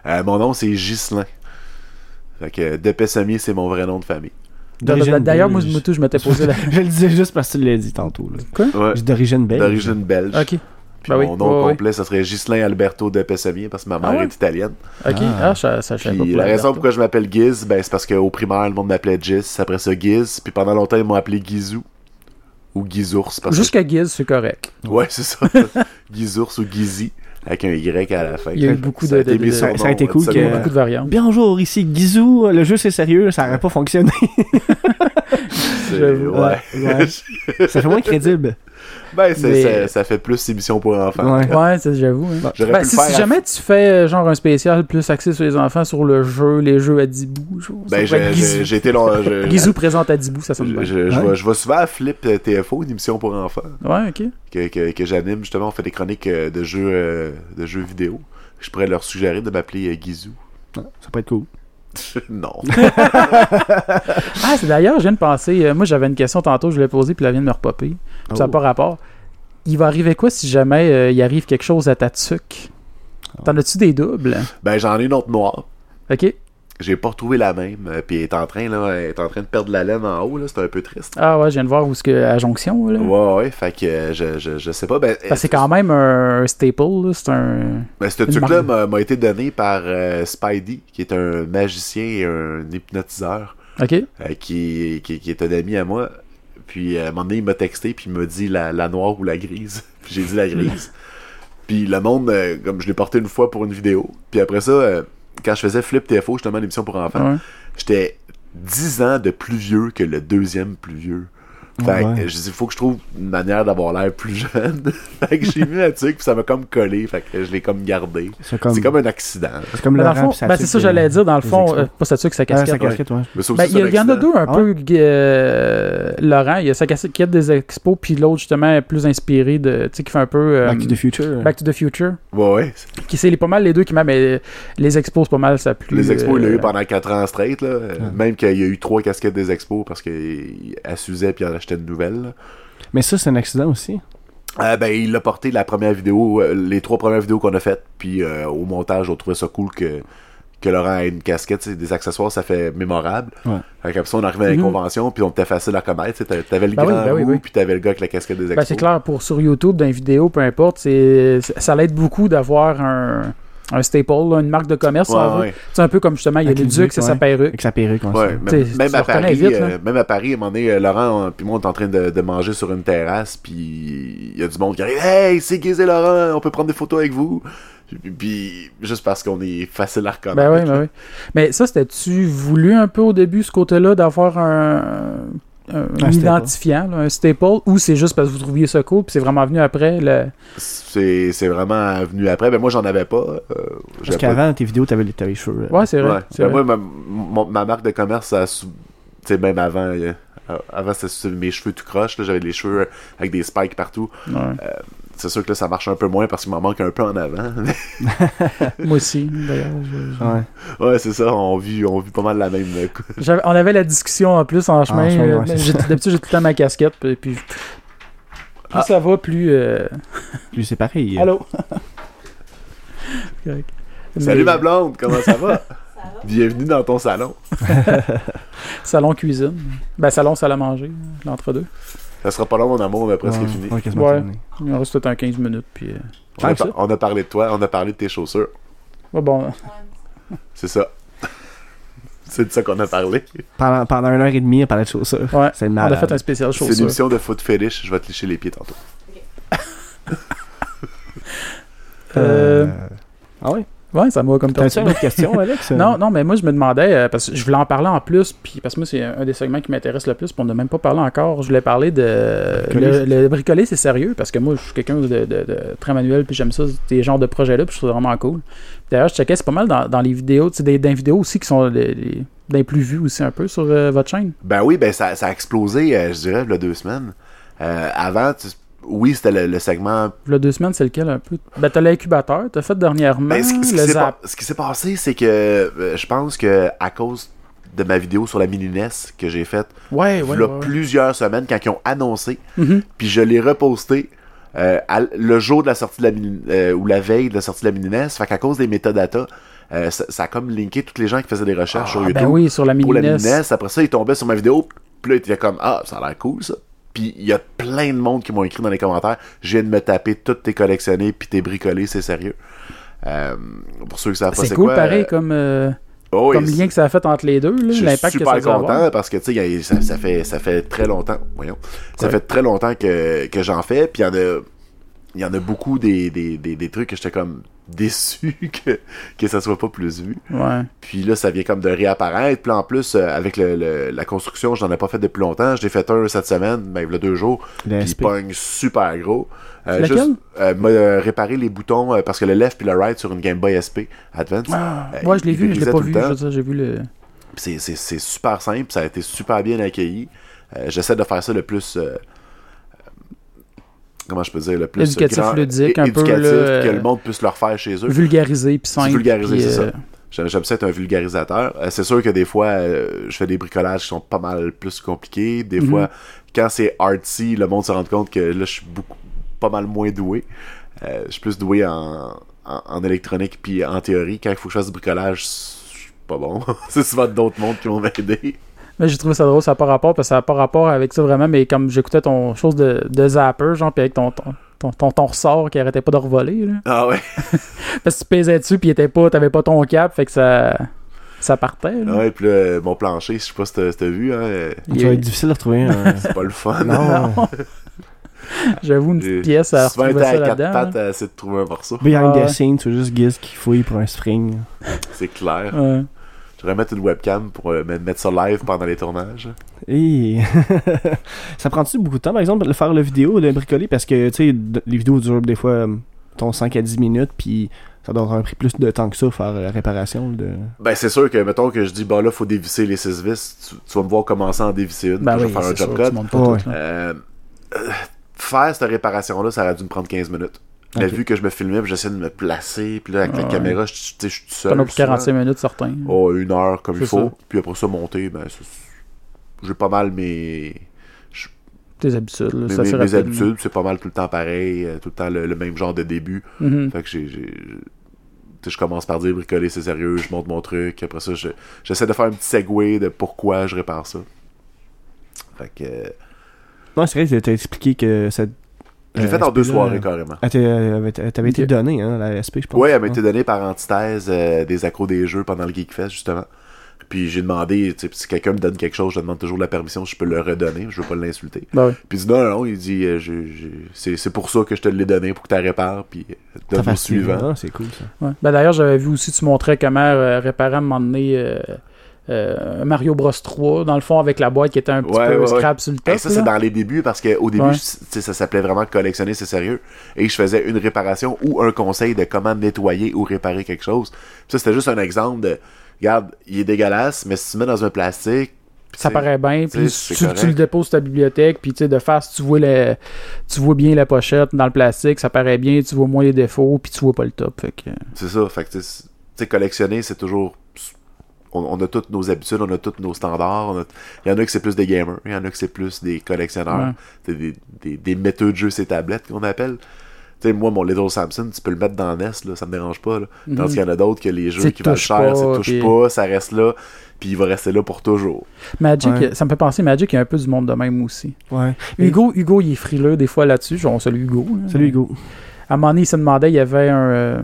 Euh, mon nom, c'est Ghislain. Fait que Depessamier, c'est mon vrai nom de famille. D'origine D'ailleurs, moi, belge. je m'étais posé la. Je le disais juste parce que tu l'as dit tantôt. Là. Ouais. D'origine belge. D'origine belge. Ok. Puis Ben oui, mon nom complet, ça serait Ghislain Alberto Depessamier parce que ma mère Ah ouais? est italienne. Ok. Ah. Ah, ça, ça, pas Puis la raison pourquoi je m'appelle Giz, ben, c'est parce qu'au primaire, le monde m'appelait Giz. Après ça, Giz. Puis pendant longtemps, ils m'ont appelé Gizou. Ou Gizours. Que- Jusqu'à Giz, c'est correct. Ouais, c'est ça. Gizours ou Gizi. Avec un Y à la fin. Il y a eu beaucoup Ça a de- de- de- ça a été cool Il y a beaucoup de variantes. Bonjour, ici Gizou. Le jeu c'est sérieux, ça aurait pas fonctionné. C'est- J'avoue. Ouais. Ouais. ça fait moins crédible. ben, Mais- ça, ça fait plus émission pour enfants. Ouais. Ouais, ça, j'avoue. hein. Ben, si, jamais tu fais euh, genre un spécial plus axé sur les enfants, sur le jeu, les jeux à Dibou, Ben, j'ai- été long. je- Guizou présente à Dibou, ça Je, sonne bien. je, je Ouais. vais, je vais souvent à Flip euh, TFO, une émission pour enfants, Ouais, ok. que, que, que j'anime. Justement, on fait des chroniques euh, de jeux, de jeux vidéo. Je pourrais leur suggérer de m'appeler Guizou. Ça peut être cool. non. Ah, c'est d'ailleurs, je viens de penser, euh, moi j'avais une question tantôt, je l'ai posée, puis elle vient de me repopper. Puis Ça n'a Oh. pas rapport. Il va arriver quoi si jamais euh, il arrive quelque chose à ta tuque? T'en as-tu des doubles? Ben, j'en ai une autre noire. Ok. J'ai pas retrouvé la même. euh, Puis elle est en train, là, elle est en train de perdre la laine en haut, là. C'est un peu triste. Ah ouais, je viens de voir où est-ce que à Jonction, là. Ouais, ouais, fait que euh, je, je, je sais pas. Ben, c'est quand même un staple, là. C'est un. Ben, ce truc-là m'a été donné par euh, Spidey, qui est un magicien et un hypnotiseur, Ok. euh, qui, qui, qui est un ami à moi. Puis euh, à un moment donné, il m'a texté, puis il m'a dit la, la noire ou la grise. Puis j'ai dit la grise. puis le monde, euh, comme je l'ai porté une fois pour une vidéo. Puis après ça, euh, quand je faisais Flip TFO, justement, une émission pour enfants, Ouais. j'étais 10 ans de plus vieux que le deuxième plus vieux. Fait Ouais. que je dis, faut que je trouve une manière d'avoir l'air plus jeune. fait que j'ai mis un truc, puis ça m'a comme collé. Fait que je l'ai comme gardé. C'est comme, un accident. c'est comme le ben, c'est tuque, ça, j'allais euh, dire, dans le fond, euh, pas sa tuque, sa Ah, casquette. ouais. casquette, ouais. Mais ça aussi, Ben, il y, en a deux un Ah peu. euh, Laurent, il y a sa casquette des expos, puis l'autre, justement, est plus inspiré de. Tu sais, qui fait un peu. euh, Back to the Future. Back to the Future. Ouais, ouais. Qui c'est les- pas mal les deux qui m'a, mais les expos, c'est pas mal ça plus. Les expos, il l'a eu pendant 4 ans straight. Là. Euh, Même qu'il y a eu trois casquettes des expos parce qu'elle s'usait puis il une nouvelle. Mais ça, c'est un accident aussi. Euh, ben, il a porté la première vidéo, euh, les trois premières vidéos qu'on a faites. Puis euh, au montage, on trouvait ça cool que, que Laurent ait une casquette. c'est Des accessoires, ça fait mémorable. Ouais. Fait ça, on arrivait à la Mhm. convention, puis on était facile à connaître. T'avais t'avais le Ben oui, grand ben oui, puis t'avais le gars avec la casquette des expos. Ben, c'est clair, pour sur YouTube, dans les vidéos, peu importe, c'est, ça l'aide beaucoup d'avoir un, un staple, là, une marque de commerce, on Ouais. C'est un peu comme justement, il y a le Duc, c'est sa perruque. Avec sa perruque, Ouais, même, T'sais, même à Paris, vite, euh, même à Paris, à un moment donné, euh, Laurent, euh, puis moi, on est en train de, de manger sur une terrasse, puis il y a du monde qui arrive, hey, c'est Gizé Laurent, on peut prendre des photos avec vous. Puis, puis, juste parce qu'on est facile à reconnaître. Ben oui, ben oui. Mais ça, c'était-tu voulu un peu au début, ce côté-là, d'avoir un, un, Un un staple. identifiant, là, un staple, ou c'est juste parce que vous trouviez ça cool, puis c'est vraiment venu après le... C'est c'est vraiment venu après. Ben moi, j'en avais pas. euh, Parce j'avais pas- qu'avant, tes vidéos, t'avais les, t'avais les cheveux. euh, Ouais, c'est vrai. Ouais. c'est Ben vrai. moi, ma, mon- ma marque de commerce, ça a sou- tu sais, même avant, euh, avant c'était mes cheveux tout croche, là, j'avais les cheveux avec des spikes partout. Ouais. C'est sûr que là, ça marche un peu moins parce qu'il m'en manque un peu en avant. Moi aussi, d'ailleurs. je- Ouais. ouais, c'est ça, on vit, on vit pas mal la même. euh, on avait la discussion en plus en chemin. chemin, euh, D'habitude, j'ai tout le temps ma casquette, puis, puis plus Ah. ça va, plus... euh, Lui, c'est pareil. Allô? Correct. Salut Mais- ma blonde, comment ça va? Bienvenue dans ton salon. Salon cuisine. Ben, salon, salle à manger, l'entre-deux. Ça sera pas long, mon amour, on a presque Ouais, fini. ouais, quasiment Ouais. Il en reste peut-être un 15 minutes, puis... euh, On a, Tant que par- ça. on a parlé de toi, on a parlé de tes chaussures. ouais, bon, C'est ça. C'est de ça qu'on a parlé. Pendant, pendant une heure et demie, on parlait de chaussures. ouais. C'est On a fait un spécial C'est une chaussures. émission de foot fetish, je vais te lécher les pieds tantôt. Euh, Ah ouais? Ouais, ça m'a comme T'as-tu une perturbé. autre question, Alex? Non, non, mais moi, je me demandais, euh, parce que je voulais en parler en plus, puis parce que moi, c'est un des segments qui m'intéresse le plus, puis on n'a même pas parlé encore. Je voulais parler de. Bricoler. Le, le bricoler, c'est sérieux, parce que moi, je suis quelqu'un de, de- de très manuel, puis j'aime ça, ces genres de projets-là, puis je trouve ça vraiment cool. D'ailleurs, je checkais, c'est pas mal dans, dans les vidéos, tu sais, des, les vidéos aussi qui sont les, les- des plus vues aussi un peu sur euh, votre chaîne. Ben oui, ben ça, ça a explosé, euh, je dirais, il y a deux semaines. Euh, avant, tu- oui, c'était le, le segment. Le deux semaines, c'est lequel un peu? Ben, t'as l'incubateur, t'as fait dernièrement Ben, ce, qui- ce qui le s'est zap. pas- ce qui s'est passé, c'est que euh, je pense que à cause de ma vidéo sur la mini NES que j'ai faite Ouais, ouais. il y a ouais, plusieurs semaines quand ils ont annoncé, Mhm. puis je l'ai reposté euh, à le jour de la sortie de la mini, euh, ou la veille de la sortie de la mini NES. Fait qu'à cause des métadatas, euh, ça, ça a comme linké tous les gens qui faisaient des recherches sur Ah, YouTube ben oui, sur la mini pour la mini NES. Après ça, ils tombaient sur ma vidéo, puis là, ils étaient comme Ah, ça a l'air cool ça. Puis il y a plein de monde qui m'ont écrit dans les commentaires Je viens de me taper toutes tes collectionnés, puis tes bricolés, c'est sérieux. Euh, pour ceux qui savent pas C'est c'est cool, quoi, pareil, euh, comme, euh, oh, comme lien que ça a fait entre les deux, je suis l'impact que super ça doit content avoir. parce que tu sais, a- ça, ça fait ça fait très longtemps, voyons, ça Ouais. fait très longtemps que, que j'en fais, puis il y en a il y en a beaucoup des, des, des, des trucs que j'étais comme déçu que, que ça soit pas plus vu. Ouais. Puis là, ça vient comme de réapparaître. Puis en plus, euh, avec le, le- la construction, je n'en ai pas fait depuis longtemps. Je l'ai fait un cette semaine, ben, il y a deux jours. Le Puis il SP. pogne super gros. Euh, juste euh, m'a euh, réparé les boutons parce que le left puis le right sur une Game Boy SP Advance. Ah, ouais, je l'ai il vu, mais je l'ai pas vu. J'ai vu le. C'est, super simple, ça a été super bien accueilli. J'essaie de faire ça le plus. Euh, comment je peux dire Le plus Éducatif, grand- ludique, un peu, éducatif, là, que euh, le monde puisse le refaire chez eux. Vulgarisé, puis simple. vulgarisé, puis, c'est euh, ça. J'aime, j'aime ça être un vulgarisateur. Euh, c'est sûr que des fois, euh, je fais des bricolages qui sont pas mal plus compliqués. Des Mhm. fois, quand c'est artsy, le monde se rend compte que là, je suis beaucoup, pas mal moins doué. Euh, je suis plus doué en, en, en électronique puis en théorie. Quand il faut que je fasse du bricolage, je suis pas pas bon. c'est souvent d'autres mondes qui vont m'aider. Mais j'ai trouvé ça drôle, ça n'a pas rapport, parce que ça n'a pas rapport avec ça vraiment, mais comme j'écoutais ton chose de, de zapper, genre, puis avec ton, ton, ton, ton, ton ressort qui arrêtait pas de revoler, là. Ah ouais. Parce que tu pesais dessus, puis était pas, t'avais pas ton cap, fait que ça, ça partait, là. Ouais, puis là, mon plancher, je sais pas si t'as si t'as vu, hein, euh, Il Ça va être difficile de retrouver un. c'est pas le fun. non. J'avoue, une petite pièce à retrouver ça à quatre là-dedans. pattes à essayer de trouver un morceau. Behind Ah the scenes, c'est juste Giz qui fouille pour un spring. C'est clair. Ouais. Je devrais mettre une webcam pour euh, me- mettre ça live pendant les tournages. Et ça prend-tu beaucoup de temps, par exemple, de faire la vidéo, de bricoler? Parce que, tu sais, les vidéos durent des fois, euh, ton 5 à 10 minutes, puis ça doit avoir pris plus de temps que ça, faire la réparation. De... Ben, c'est sûr que, mettons que je dis, bah là, faut dévisser les 6 vis, tu, tu vas me voir commencer à en dévisser une, Ben puis je vais faire un job sûr, pas Ouais. tout, là. Euh, euh, faire cette réparation-là, ça aurait dû me prendre 15 minutes. Mais vu que je me filmais, j'essayais de me placer, puis là, avec la Ouais. caméra, je, tu suis tout seul. Pendant pour souvent. 45 minutes, certains. Oh, une heure comme il faut. ça. Puis après ça, monter, ben, j'ai pas mal mes, Tes habitudes, là, mes, ça mes- fait mes habitudes. C'est pas mal tout le temps pareil, euh, tout le temps le, le même genre de début. Mhm. Fait que j'ai. tu je commence par dire bricoler, c'est sérieux, je monte mon truc. Après ça, je- j'essaie de faire un petit segue de pourquoi je répare ça. Fait que. euh, Non, c'est vrai que t'as expliqué que ça. Je l'ai euh, fait en deux soirées carrément. Avait- elle t'avait été Ok. donnée, hein, la SP, je pense. Ouais, elle m'a été donnée par antithèse euh, des accros des jeux pendant le Geekfest, justement. Puis j'ai demandé, si quelqu'un me donne quelque chose, je demande toujours la permission si je peux le redonner, je veux pas l'insulter. Ben oui. Puis il dit non, non, non, il dit, euh, je- je- c'est c'est pour ça que je te l'ai donné, pour que tu répares, puis euh, donne au suivant. Ah, c'est cool ça. Ouais. Ben, D'ailleurs, j'avais vu aussi, tu montrais comment euh, réparer à un moment donné euh, euh, Mario Bros 3, dans le fond, avec la boîte qui était un petit Ouais, peu ouais, scrap sur le top. Et ça, c'est dans les débuts parce qu'au début, ça s'appelait vraiment collectionner, c'est sérieux. Et je faisais une réparation ou un conseil de comment nettoyer ou réparer quelque chose. Puis ça, c'était juste un exemple de regarde, il est dégueulasse, mais si tu le mets dans un plastique. Ça paraît bien, puis tu, le déposes sur ta bibliothèque, puis tu sais, de face, tu vois, le, tu vois bien la pochette dans le plastique, ça paraît bien, tu vois moins les défauts, puis tu vois pas le top. Que, C'est ça. Fait que, tu sais, collectionner, c'est toujours. On, on a toutes nos habitudes, on a tous nos standards. on a- Il y en a que c'est plus des gamers, il y en a que c'est plus des collectionneurs. Ouais. C'est des, des, des metteux de jeux, ces tablettes qu'on appelle. Tu sais, moi, mon Little Samson, tu peux le mettre dans NES, là, ça me dérange pas. Là. Mhm. Tandis qu'il y en a d'autres que les jeux qui valent cher, touches puis- pas, ça reste là, puis il va rester là pour toujours. Magic, Ouais. ça me fait penser, Magic, il y a un peu du monde de même aussi. Ouais. Hugo, Hugo, il est frileux des fois là-dessus. Genre, salut Hugo. là. Salut Hugo. À un moment donné, il se demandait, il y avait un. euh,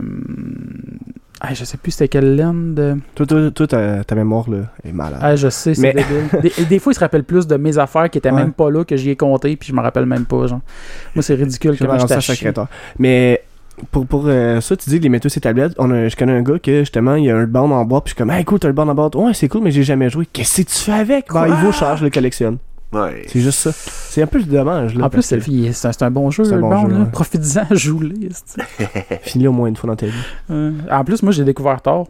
ah, je sais plus c'était quelle laine de. Toi, toi, toi, ta, ta mémoire là, est malade. Ah, je sais, c'est Mais- débile. Des, des fois, il se rappelle plus de mes affaires qui étaient Ouais. même pas là, que j'y ai compté, puis je me rappelle même pas. Genre. Moi, c'est ridicule comment je ça secrétaire. Mais pour, pour euh, ça, tu dis que les métaux c'est tablettes. On a, je connais un gars que justement, il y a un band en bois, puis je suis comme, hey, cool, t'as le band en bois. Ouais, c'est cool, mais j'ai jamais joué. Qu'est-ce que tu fais avec? Ben, il vaut cher, je le collectionne. Ouais. C'est juste ça. C'est un peu dommage. Là, En plus, c'est le- un, bon jeu, C'est un le bon bon, ouais. Profites-en, joue-le. c'est- Finis-le au moins une fois dans ta vie. Euh, en plus, moi, j'ai découvert tard.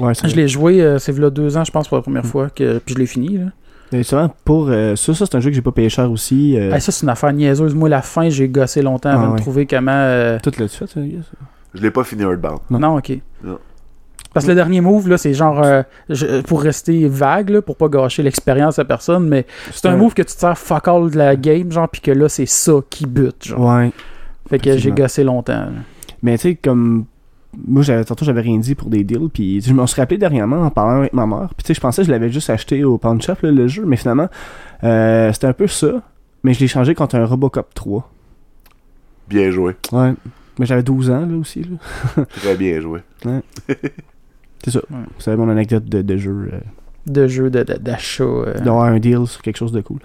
Ouais, Je l'ai joué, euh, c'est là deux ans, je pense, pour la première Mm. fois, que, puis je l'ai fini. Là. Et justement, pour euh, ça, ça c'est un jeu que j'ai pas payé cher aussi. euh, Ah, ça, c'est une affaire niaiseuse. Moi, la fin, j'ai gossé longtemps avant Ah, de trouver comment. euh, Tout l'as-tu fait, ça, yes? Je l'ai pas fini Earthbound. Non. Non, ok. Non. Parce que le dernier move, là, c'est genre. euh, je- pour rester vague, là, pour pas gâcher l'expérience à personne, mais c'est un move que tu te sers fuck all de la game, genre, puis que là, c'est ça qui bute, genre. Ouais. fait que j'ai gossé longtemps. là. Mais tu sais, comme. Moi, j'avais, tantôt, j'avais rien dit pour des deals. Puis je me suis rappelé dernièrement en parlant avec ma mère. Puis tu sais, je pensais que je l'avais juste acheté au pawn shop, là, le jeu. Mais finalement, euh, c'était un peu ça. Mais je l'ai changé contre un Robocop 3. Bien joué. Ouais. Mais j'avais 12 ans, là aussi. Là. Très bien joué. C'est ça. Ouais. C'est mon anecdote de, de jeu. euh, De jeu de- de- d'achat. euh, D'avoir un deal sur quelque chose de cool.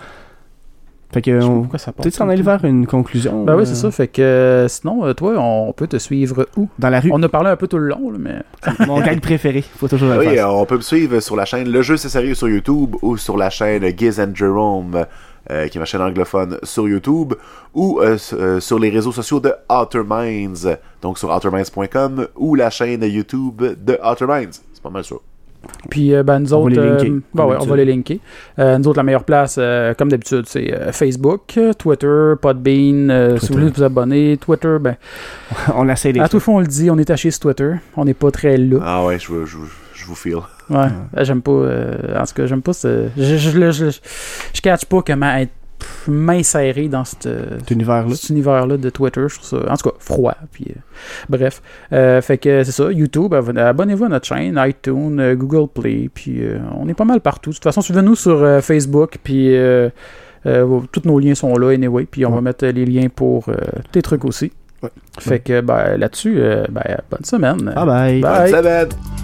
Fait que, on... peut-être s'en aller vers une conclusion. Ben oui, euh, c'est ça. Fait que euh, sinon, euh, toi, on peut te suivre où? Dans la rue. On a parlé un peu tout le long, là, mais. Mon gag préféré. Faut toujours Oui, euh, on peut me suivre sur la chaîne Le Jeu c'est sérieux sur YouTube ou sur la chaîne Giz and Jerome, euh, qui est ma chaîne anglophone sur YouTube, ou euh, euh, sur les réseaux sociaux de Outer Minds, donc sur outerminds.com ou la chaîne YouTube de Outer Minds. C'est pas mal ça. Puis, euh, ben, nous On va autres. les linker, euh, ben comme ouais, on va les linker. Euh, nous autres, la meilleure place, euh, comme d'habitude, c'est euh, Facebook, Twitter, Podbean. euh, si vous voulez vous abonner, Twitter, ben. on essaie des À tout fois, on le dit, on est taché sur Twitter. On n'est pas très là. Ah ouais, je, vous- je, vous- je vous feel. Ouais. Euh, J'aime pas. euh, en tout cas, j'aime pas ce. Je, je, je, je, je catch pas comment être pff, m'insérer dans cette, Cet univers-là. de Twitter. Je trouve ça, en tout cas, froid. Puis, euh, bref. Euh, fait que c'est ça. YouTube, abonne- abonnez-vous à notre chaîne, iTunes, euh, Google Play. Puis, euh, on est pas mal partout. De toute façon, suivez-nous sur euh, Facebook. Puis, euh, euh, tous nos liens sont là, anyway. Puis, on va mettre les liens pour euh, tes trucs aussi. Ouais. Fait que, ben, là-dessus, euh, ben, bonne semaine. Bye bye. Bye. Bonne semaine.